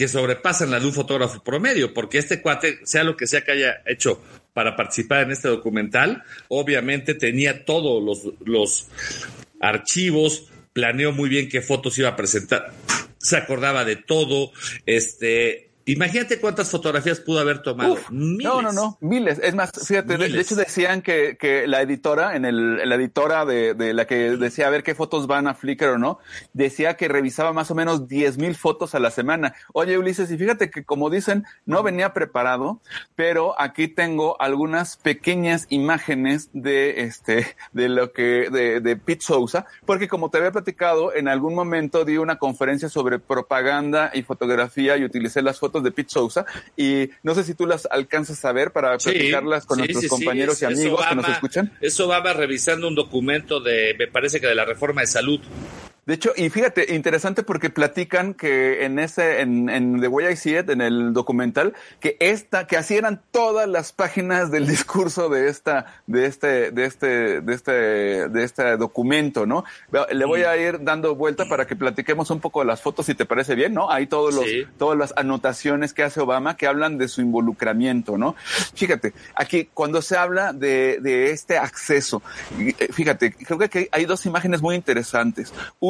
que sobrepasan la de un fotógrafo promedio, porque este cuate, sea lo que sea que haya hecho para participar en este documental, obviamente tenía todos los, los archivos, planeó muy bien qué fotos iba a presentar, se acordaba de todo, este, Imagínate cuántas fotografías pudo haber tomado. No, no, no, miles. Es más, fíjate, de, hecho decían que, que la editora, en el, la editora de, de, la que decía a ver qué fotos van a Flickr o no, decía que revisaba más o menos 10 mil fotos a la semana. Oye, Ulises, y fíjate que como dicen, no venía preparado, pero aquí tengo algunas pequeñas imágenes de este, de lo que, de, de Pete Sousa, porque como te había platicado, en algún momento di una conferencia sobre propaganda y fotografía y utilicé las fotos de Pete Sousa y no sé si tú las alcanzas a ver para platicarlas con nuestros compañeros y amigos que nos escuchan. Eso va revisando un documento de, me parece que de la reforma de salud. De hecho, y fíjate, interesante porque platican que en ese, en, en The Way I See It, en el documental, que esta, que así eran todas las páginas del discurso de esta, de este, de este, de este, de este documento, ¿no? Le voy a ir dando vuelta para que platiquemos un poco de las fotos, si te parece bien, ¿no? Hay todos los, todas las anotaciones que hace Obama que hablan de su involucramiento, ¿no? Fíjate, aquí cuando se habla de, de este acceso, fíjate, creo que hay dos imágenes muy interesantes. Una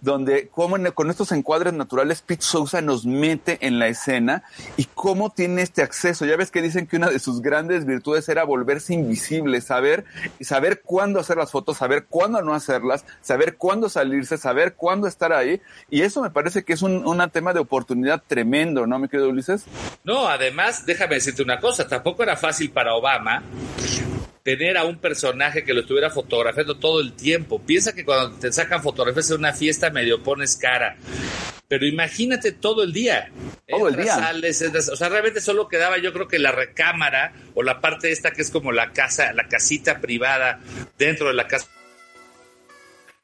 donde como con estos encuadres naturales Pete Sousa nos mete en la escena y cómo tiene este acceso. Ya ves que dicen que una de sus grandes virtudes era volverse invisible, saber, saber cuándo hacer las fotos, saber cuándo no hacerlas, saber cuándo salirse, saber cuándo estar ahí. Y eso me parece que es un, un tema de oportunidad tremendo, ¿no, mi querido Ulises? No, además, déjame decirte una cosa, tampoco era fácil para Obama tener a un personaje que lo estuviera fotografiando todo el tiempo. Piensa que cuando te sacan fotografías en una fiesta medio pones cara. Pero imagínate todo el día. Todo el día. o sea, realmente solo quedaba yo creo que la recámara o la parte esta que es como la casa, la casita privada dentro de la casa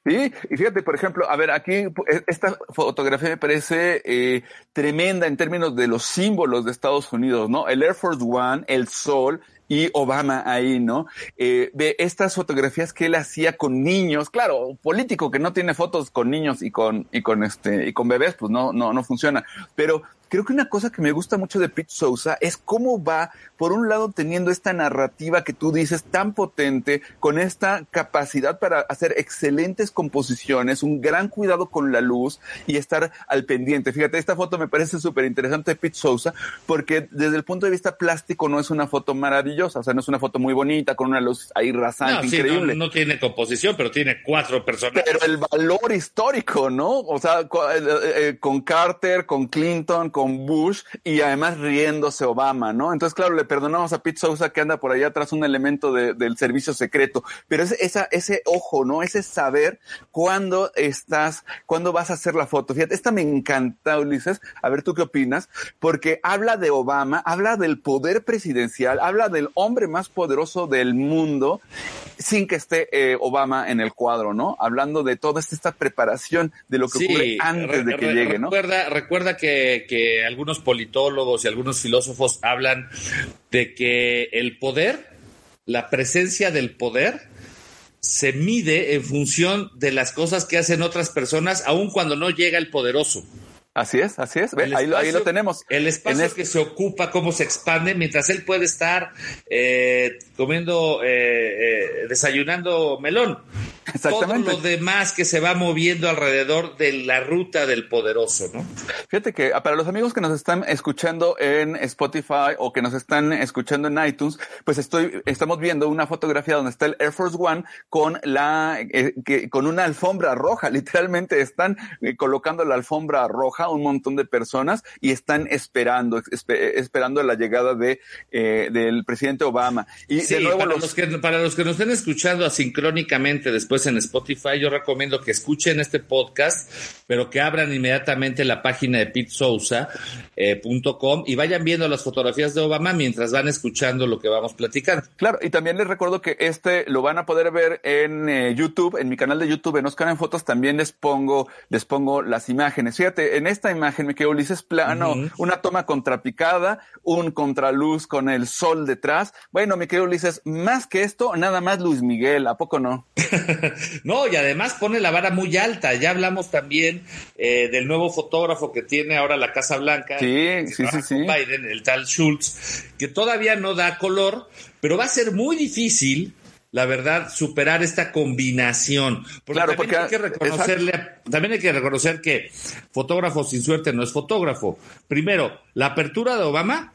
Sí, y fíjate, por ejemplo, a ver, aquí e, esta fotografía me parece eh, tremenda en términos de los símbolos de Estados Unidos, ¿no? El Air Force One, el sol, y Obama ahí, ¿no? Eh, de estas fotografías que él hacía con niños, claro, político que no tiene fotos con niños y con, y con este, y con bebés, pues no, no, no funciona. Pero creo que una cosa que me gusta mucho de Pete Sousa es cómo va, por un lado, teniendo esta narrativa que tú dices tan potente, con esta capacidad para hacer excelentes composiciones, un gran cuidado con la luz y estar al pendiente. Fíjate, esta foto me parece súper interesante de Pete Sousa, porque desde el punto de vista plástico no es una foto maravillosa, o sea, no es una foto muy bonita, con una luz ahí rasante, increíble. no, tiene composición, pero tiene cuatro personajes. Pero el valor histórico, ¿no? O sea, eh, eh, con Carter, con Clinton, con Bush y además riéndose Obama, ¿no? Entonces, claro, le perdonamos a Pete Sousa que anda por allá atrás un elemento del servicio secreto, pero es esa, ese ojo, ¿no? Ese saber cuándo estás, cuándo vas a hacer la foto. Fíjate, esta me encanta, Ulises. A ver, ¿tú qué opinas? Porque habla de Obama, habla del poder presidencial, habla del hombre más poderoso del mundo sin que esté eh, Obama en el cuadro, ¿no? Hablando de toda esta preparación de lo que ocurre antes de que llegue, ¿no? Recuerda, recuerda que, que algunos politólogos y algunos filósofos hablan de que el poder, la presencia del poder, se mide en función de las cosas que hacen otras personas, aun cuando no llega el poderoso. Así es, así es. ahí, lo, tenemos. El espacio que se ocupa, cómo se expande, mientras él puede estar eh, comiendo, eh, eh, desayunando melón. Exactamente. Todo lo demás que se va moviendo alrededor de la ruta del poderoso, ¿no? Fíjate que ah, para los amigos que nos están escuchando en Spotify o que nos están escuchando en iTunes, pues estoy, estamos viendo una fotografía donde está el Air Force One con la, que, con una alfombra roja. Literalmente están colocando la alfombra roja un montón de personas y están esperando, esperando la llegada de, eh, del presidente Obama. Y de nuevo para, los... que, para los que nos estén escuchando asincrónicamente después después en Spotify, yo recomiendo que escuchen este podcast, pero que abran inmediatamente la página de pitesousa.com y vayan viendo las fotografías de Obama mientras van escuchando lo que vamos platicando. Claro, y también les recuerdo que este lo van a poder ver en eh, YouTube, en mi canal de YouTube, en Oscar en Fotos, también les pongo, les pongo las imágenes. Fíjate, en esta imagen me quedó Ulises plano, una toma contrapicada, un contraluz con el sol detrás. Bueno, me quedo Ulises, más que esto, nada más Luis Miguel, ¿a poco no? no, y además pone la vara muy alta. Ya hablamos también eh, del nuevo fotógrafo que tiene ahora la Casa Blanca. Sí, sí, sí, sí. Biden, el tal Schultz, que todavía no da color, pero va a ser muy difícil la verdad, superar esta combinación. Porque claro, también porque hay que reconocerle, también hay que reconocer que fotógrafo sin suerte no es fotógrafo. Primero, la apertura de Obama,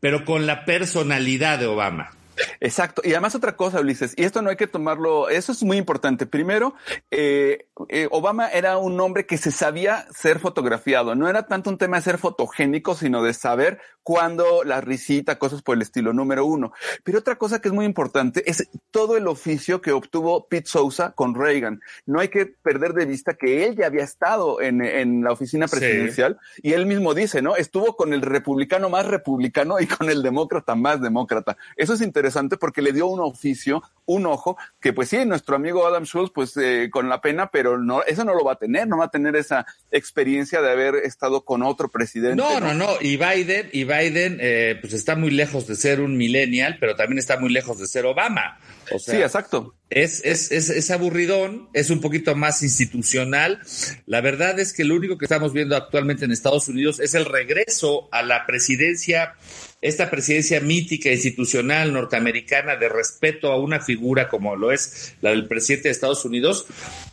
pero con la personalidad de Obama. Exacto. Y además otra cosa, Ulises, y esto no hay que tomarlo, eso es muy importante. Primero, eh, eh, Obama era un hombre que se sabía ser fotografiado. No era tanto un tema de ser fotogénico, sino de saber cuándo la risita, cosas por el estilo, número uno. Pero otra cosa que es muy importante es todo el oficio que obtuvo Pete Sousa con Reagan. No hay que perder de vista que él ya había estado en, en la oficina presidencial sí. y él mismo dice, ¿no? Estuvo con el republicano más republicano y con el demócrata más demócrata. Eso es interesante porque le dio un oficio, un ojo, que pues sí, nuestro amigo Adam Schultz, pues eh, con la pena, pero no, eso no lo va a tener, no va a tener esa experiencia de haber estado con otro presidente. No, no, no, no. y Biden, y Biden, eh, pues está muy lejos de ser un millennial, pero también está muy lejos de ser Obama. O sea, sí, exacto. Es, es, es, es, aburridón, es un poquito más institucional. La verdad es que lo único que estamos viendo actualmente en Estados Unidos es el regreso a la presidencia, esta presidencia mítica institucional norteamericana de respeto a una figura como lo es la del presidente de Estados Unidos,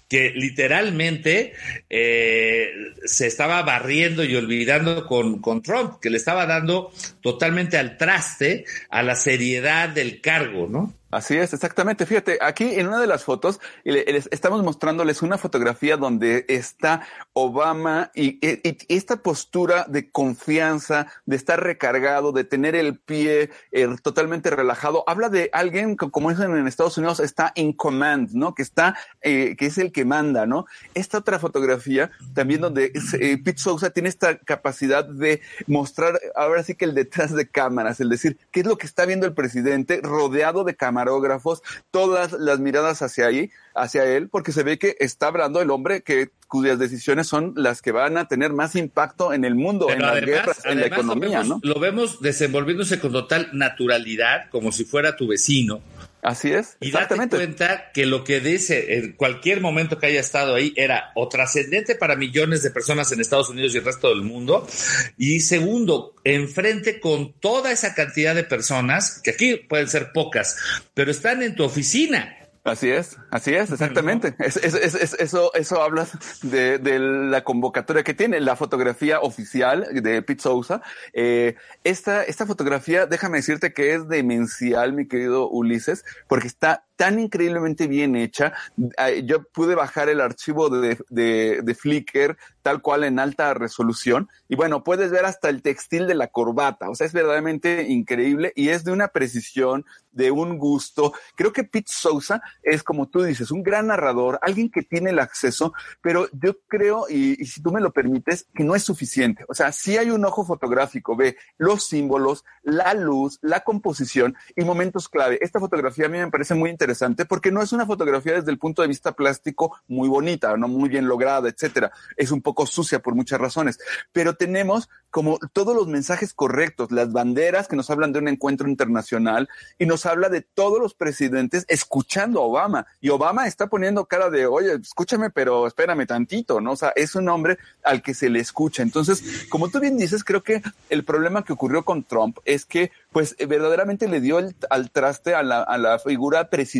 que literalmente eh, se estaba barriendo y olvidando con, con Trump, que le estaba dando totalmente al traste a la seriedad del cargo, ¿no? Así es, exactamente. Fíjate, aquí en una de las fotos estamos mostrándoles una fotografía donde está Obama y, y, y, esta postura de confianza, de estar recargado, de tener el pie eh, totalmente relajado. Habla de alguien que, como dicen en Estados Unidos, está in command, ¿no? Que está, eh, que es el que manda, ¿no? Esta otra fotografía también donde eh, Pete Sousa tiene esta capacidad de mostrar ahora sí que el detrás de cámaras, el decir qué es lo que está viendo el presidente rodeado de cámaras camarógrafos, todas las miradas hacia ahí, hacia él, porque se ve que está hablando el hombre que cuyas decisiones son las que van a tener más impacto en el mundo, Pero en las además, guerras, en la además economía, lo vemos, ¿no? Lo vemos desenvolviéndose con total naturalidad, como si fuera tu vecino. Así es, Y date exactamente. cuenta que lo que dice en cualquier momento que haya estado ahí era o trascendente para millones de personas en Estados Unidos y el resto del mundo. Y segundo, enfrente con toda esa cantidad de personas, que aquí pueden ser pocas, pero están en tu oficina. Así es, así es, exactamente. Es, es, es, es- eso, eso habla de, de la convocatoria que tiene, la fotografía oficial de Pete Sousa. Eh, esta, esta fotografía, déjame decirte que es demencial, mi querido Ulises, porque está tan increíblemente bien hecha. Yo pude bajar el archivo de, de, de Flickr tal cual en alta resolución. Y bueno, puedes ver hasta el textil de la corbata. O sea, es verdaderamente increíble y es de una precisión, de un gusto. Creo que Pete Sousa es, como tú dices, un gran narrador, alguien que tiene el acceso, pero yo creo, y, y si tú me lo permites, que no es suficiente. O sea, sí hay un ojo fotográfico, ve los símbolos, la luz, la composición y momentos clave. Esta fotografía a mí me parece muy interesante porque no es una fotografía desde el punto de vista plástico muy bonita, no muy bien lograda, etcétera. Es un poco sucia por muchas razones, pero tenemos como todos los mensajes correctos, las banderas que nos hablan de un encuentro internacional y nos habla de todos los presidentes escuchando a Obama. Y Obama está poniendo cara de, oye, escúchame, pero espérame tantito, ¿no? O sea, es un hombre al que se le escucha. Entonces, como tú bien dices, creo que el problema que ocurrió con Trump es que, pues, eh, verdaderamente le dio el- al traste a la, a la figura presidencial.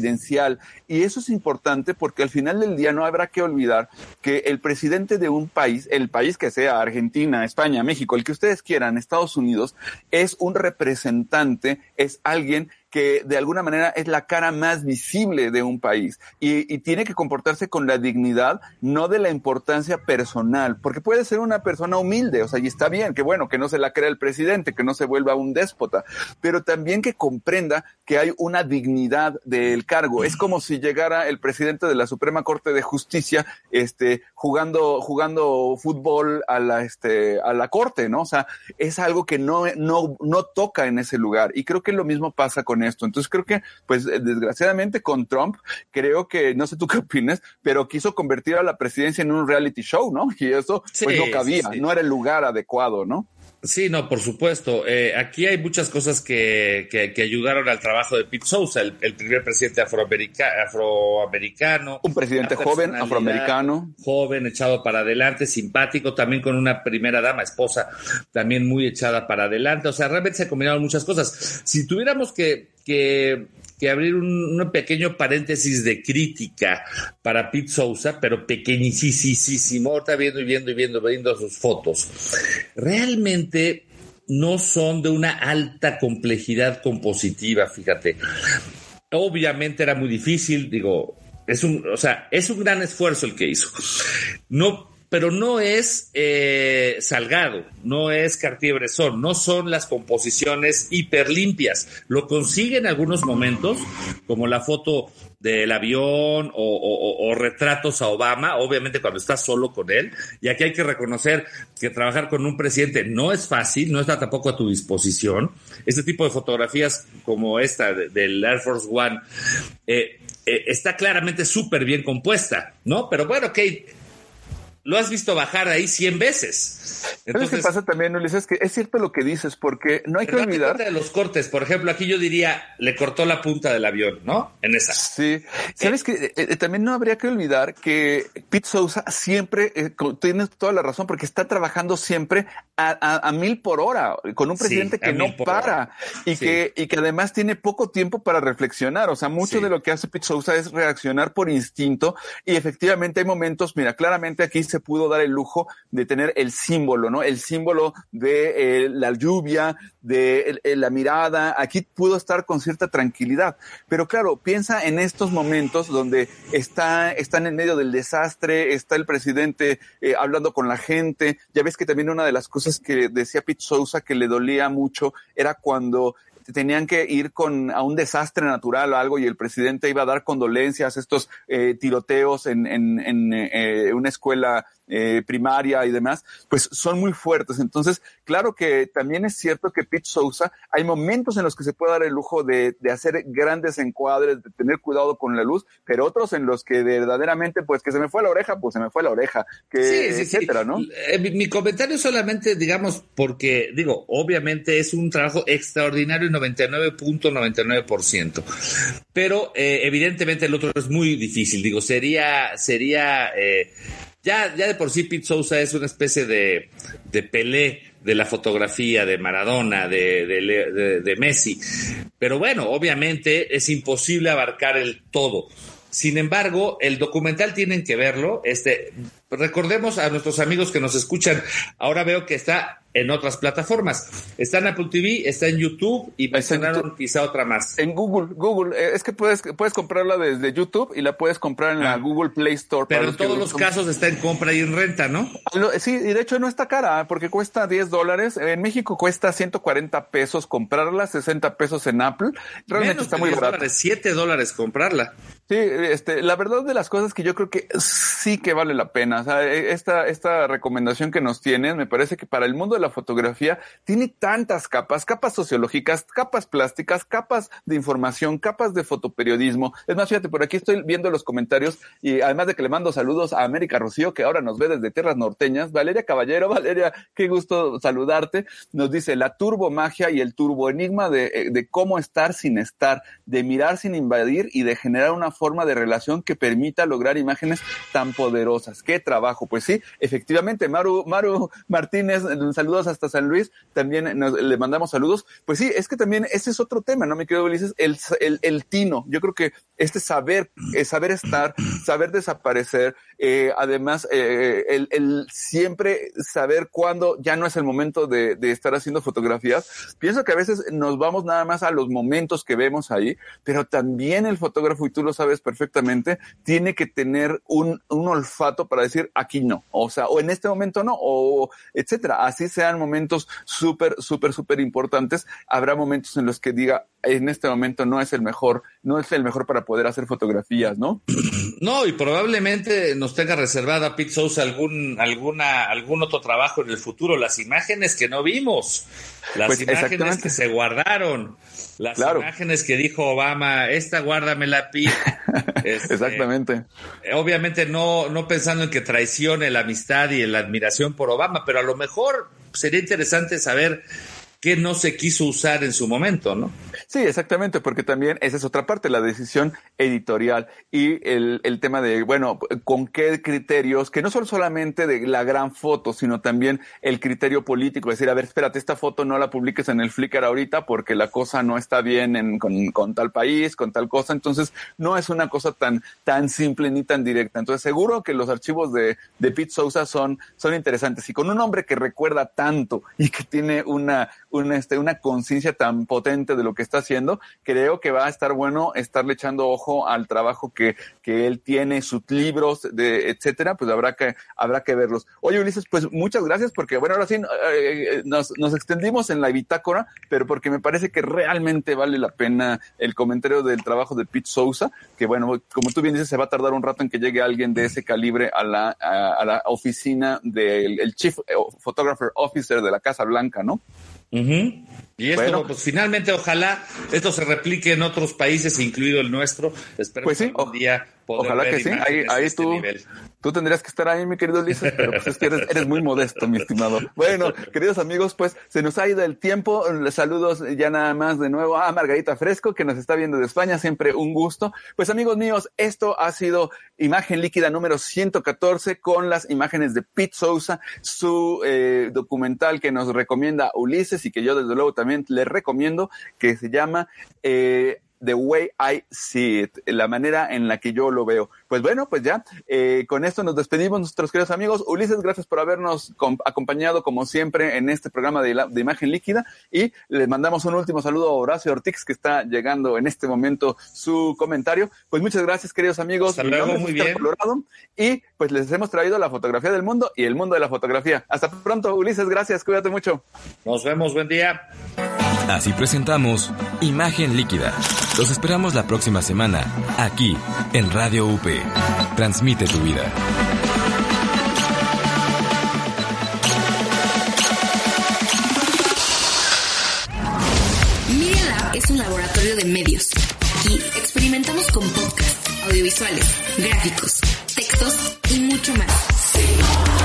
Y eso es importante porque al final del día no habrá que olvidar que el presidente de un país, el país que sea, Argentina, España, México, el que ustedes quieran, Estados Unidos, es un representante, es alguien que de alguna manera es la cara más visible de un país y, tiene que comportarse con la dignidad, no de la importancia personal, porque puede ser una persona humilde, o sea, y está bien, que bueno, que no se la crea el presidente, que no se vuelva un déspota, pero también que comprenda que hay una dignidad del cargo. Es como si llegara el presidente de la Suprema Corte de Justicia, este, jugando, jugando fútbol a la, este, a la corte, ¿no? O sea, es algo que no, no, no toca en ese lugar. Y creo que lo mismo pasa con esto. Entonces creo que, pues, desgraciadamente con Trump, creo que, no sé tú qué opinas, pero quiso convertir a la presidencia en un reality show, ¿no? Y eso, pues, no cabía, sí, sí. no era el lugar adecuado, ¿no? Sí, no, por supuesto. Eh, aquí hay muchas cosas que, que, que, ayudaron al trabajo de Pete Sousa, el, el primer presidente afroamerica, afroamericano. Un presidente joven, afroamericano. Joven, echado para adelante, simpático, también con una primera dama, esposa, también muy echada para adelante. O sea, realmente se combinaron muchas cosas. Si tuviéramos que, que que abrir un, un, pequeño paréntesis de crítica para Pete Sousa, pero pequeñísimo, ahorita viendo y viendo y viendo, viendo sus fotos. Realmente no son de una alta complejidad compositiva, fíjate. Obviamente era muy difícil, digo, es un, o sea, es un gran esfuerzo el que hizo. No pero no es eh, Salgado, no es Cartier-Bresson, no son las composiciones hiperlimpias. Lo consigue en algunos momentos, como la foto del avión o, retratos a Obama, obviamente cuando estás solo con él. Y aquí hay que reconocer que trabajar con un presidente no es fácil, no está tampoco a tu disposición. Este tipo de fotografías como esta del Air Force One eh, eh, está claramente súper bien compuesta, ¿no? Pero bueno, Kate lo has visto bajar ahí 100 veces. Entonces, ¿Sabes qué pasa también, Ulises? Que es cierto lo que dices, porque no hay que olvidar. de los cortes, por ejemplo, aquí yo diría, le cortó la punta del avión, ¿no? En esa. Sí. ¿Sabes que eh, también no habría que olvidar que Pete Sousa siempre, eh, tienes toda la razón, porque está trabajando siempre a, a, a mil por hora, con un presidente sí, que no para y, sí. que, y que además tiene poco tiempo para reflexionar. O sea, mucho sí. de lo que hace Pete Sousa es reaccionar por instinto y efectivamente hay momentos, mira, claramente aquí se pudo dar el lujo de tener el símbolo, ¿no? El símbolo de eh, la lluvia, de eh, la mirada. Aquí pudo estar con cierta tranquilidad. Pero claro, piensa en estos momentos donde está, están en medio del desastre, está el presidente eh, hablando con la gente. Ya ves que también una de las cosas que decía Pete Sousa que le dolía mucho era cuando tenían que ir con a un desastre natural o algo y el presidente iba a dar condolencias, estos eh, tiroteos en, en, en eh, una escuela eh, primaria y demás, pues son muy fuertes. Entonces, claro que también es cierto que Pete Sousa, hay momentos en los que se puede dar el lujo de, de, hacer grandes encuadres, de tener cuidado con la luz, pero otros en los que verdaderamente, pues que se me fue la oreja, pues se me fue la oreja, que, sí, sí, etcétera, sí. ¿no? Eh, mi, mi, comentario solamente, digamos, porque, digo, obviamente es un trabajo extraordinario y 99.99%, pero eh, evidentemente el otro es muy difícil, digo, sería, sería, eh, ya, ya de por sí Pete Sousa es una especie de, de Pelé de la fotografía de Maradona, de, de, de, Messi. Pero bueno, obviamente es imposible abarcar el todo. Sin embargo, el documental tienen que verlo. Este, recordemos a nuestros amigos que nos escuchan. Ahora veo que está en otras plataformas. Está en Apple TV, está en YouTube y mencionaron quizá otra más. En Google, Google. Eh, es que puedes, puedes comprarla desde YouTube y la puedes comprar en ah. la Google Play Store. Pero en todos los casos está en compra y en renta, ¿no? Sí, y de hecho no está cara porque cuesta 10 dólares. En México cuesta 140 pesos comprarla, 60 pesos en Apple. Realmente Menos está muy barato. Dólares, 7 dólares comprarla. Sí, este, la verdad de las cosas que yo creo que sí que vale la pena. O sea, esta, esta recomendación que nos tienes, me parece que para el mundo de la fotografía tiene tantas capas, capas sociológicas, capas plásticas, capas de información, capas de fotoperiodismo. Es más, fíjate, por aquí estoy viendo los comentarios y además de que le mando saludos a América Rocío, que ahora nos ve desde tierras norteñas. Valeria Caballero, Valeria, qué gusto saludarte. Nos dice la turbo magia y el turbo enigma de, de cómo estar sin estar, de mirar sin invadir y de generar una forma de relación que permita lograr imágenes tan poderosas. ¿Qué trabajo. Pues sí, efectivamente, Maru, Maru Martínez, saludos hasta San Luis, también le mandamos saludos. Pues sí, es que también ese es otro tema, ¿no? Me quedo Ulises, el, el, el tino. Yo creo que este saber, eh, saber estar, saber desaparecer, eh, además, eh, el, siempre saber cuándo ya no es el momento de, de, estar haciendo fotografías. Pienso que a veces nos vamos nada más a los momentos que vemos ahí, pero también el fotógrafo, y tú lo sabes perfectamente, tiene que tener un, un olfato para decir aquí no, o sea, o en este momento no, o etcétera. Así sean momentos súper, súper, súper importantes, habrá momentos en los que diga, en este momento no es el mejor, no es el mejor para poder hacer fotografías, ¿no? No, y probablemente nos tenga reservada Pete Sousa algún, alguna, algún otro trabajo en el futuro. Las imágenes que no vimos, las pues imágenes que se guardaron, las claro. imágenes que dijo Obama, esta guárdamela, Pete. Este, exactamente. Obviamente no, no pensando en que traicione la amistad y la admiración por Obama, pero a lo mejor sería interesante saber que no se quiso usar en su momento, ¿no? Sí, exactamente, porque también esa es otra parte, la decisión editorial y el, el tema de, bueno, con qué criterios, que no son solamente de la gran foto, sino también el criterio político, es decir, a ver, espérate, esta foto no la publiques en el Flickr ahorita porque la cosa no está bien en, con, con tal país, con tal cosa, entonces no es una cosa tan, tan simple ni tan directa. Entonces seguro que los archivos de, de Pete Sousa son, son interesantes y con un hombre que recuerda tanto y que tiene una, una, este, una conciencia tan potente de lo que está haciendo, creo que va a estar bueno estarle echando ojo al trabajo que, que él tiene, sus libros, de, etcétera, pues habrá que, habrá que verlos. Oye, Ulises, pues muchas gracias porque, bueno, ahora sí eh, nos, nos extendimos en la bitácora, pero porque me parece que realmente vale la pena el comentario del trabajo de Pete Sousa, que bueno, como tú bien dices, se va a tardar un rato en que llegue alguien de ese calibre a la, a, la oficina del el Chief Photographer Officer de la Casa Blanca, ¿no? Uh -huh. Y esto, bueno, pues finalmente, ojalá esto se replique en otros países, incluido el nuestro. Espero pues sí, que algún día Ojalá que sí. Ahí, ahí este tú, nivel. tú tendrías que estar ahí, mi querido Ulises, pero pues es que eres, eres, muy modesto, mi estimado. Bueno, queridos amigos, pues se nos ha ido el tiempo. Les saludos ya nada más de nuevo a Margarita Fresco, que nos está viendo de España. Siempre un gusto. Pues amigos míos, esto ha sido Imagen Líquida número 114 con las imágenes de Pete Sousa, su eh, documental que nos recomienda Ulises y que yo desde luego también le recomiendo, que se llama eh, The Way I See It, la manera en la que yo lo veo. Pues bueno, pues ya, eh, con esto nos despedimos nuestros queridos amigos. Ulises, gracias por habernos acompañado como siempre en este programa de, Imagen Líquida y les mandamos un último saludo a Horacio Ortiz que está llegando en este momento su comentario. Pues muchas gracias queridos amigos. Hasta luego, muy bien. Colorado, y pues les hemos traído la fotografía del mundo y el mundo de la fotografía. Hasta pronto, Ulises, gracias, cuídate mucho. Nos vemos, buen día. Así presentamos Imagen Líquida. Los esperamos la próxima semana, aquí, en Radio UP. Transmite tu vida. Media Lab es un laboratorio de medios. Aquí experimentamos con podcasts, audiovisuales, gráficos, textos y mucho más.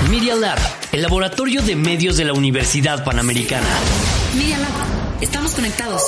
Media Lab, el laboratorio de medios de la Universidad Panamericana. Media Lab, estamos conectados.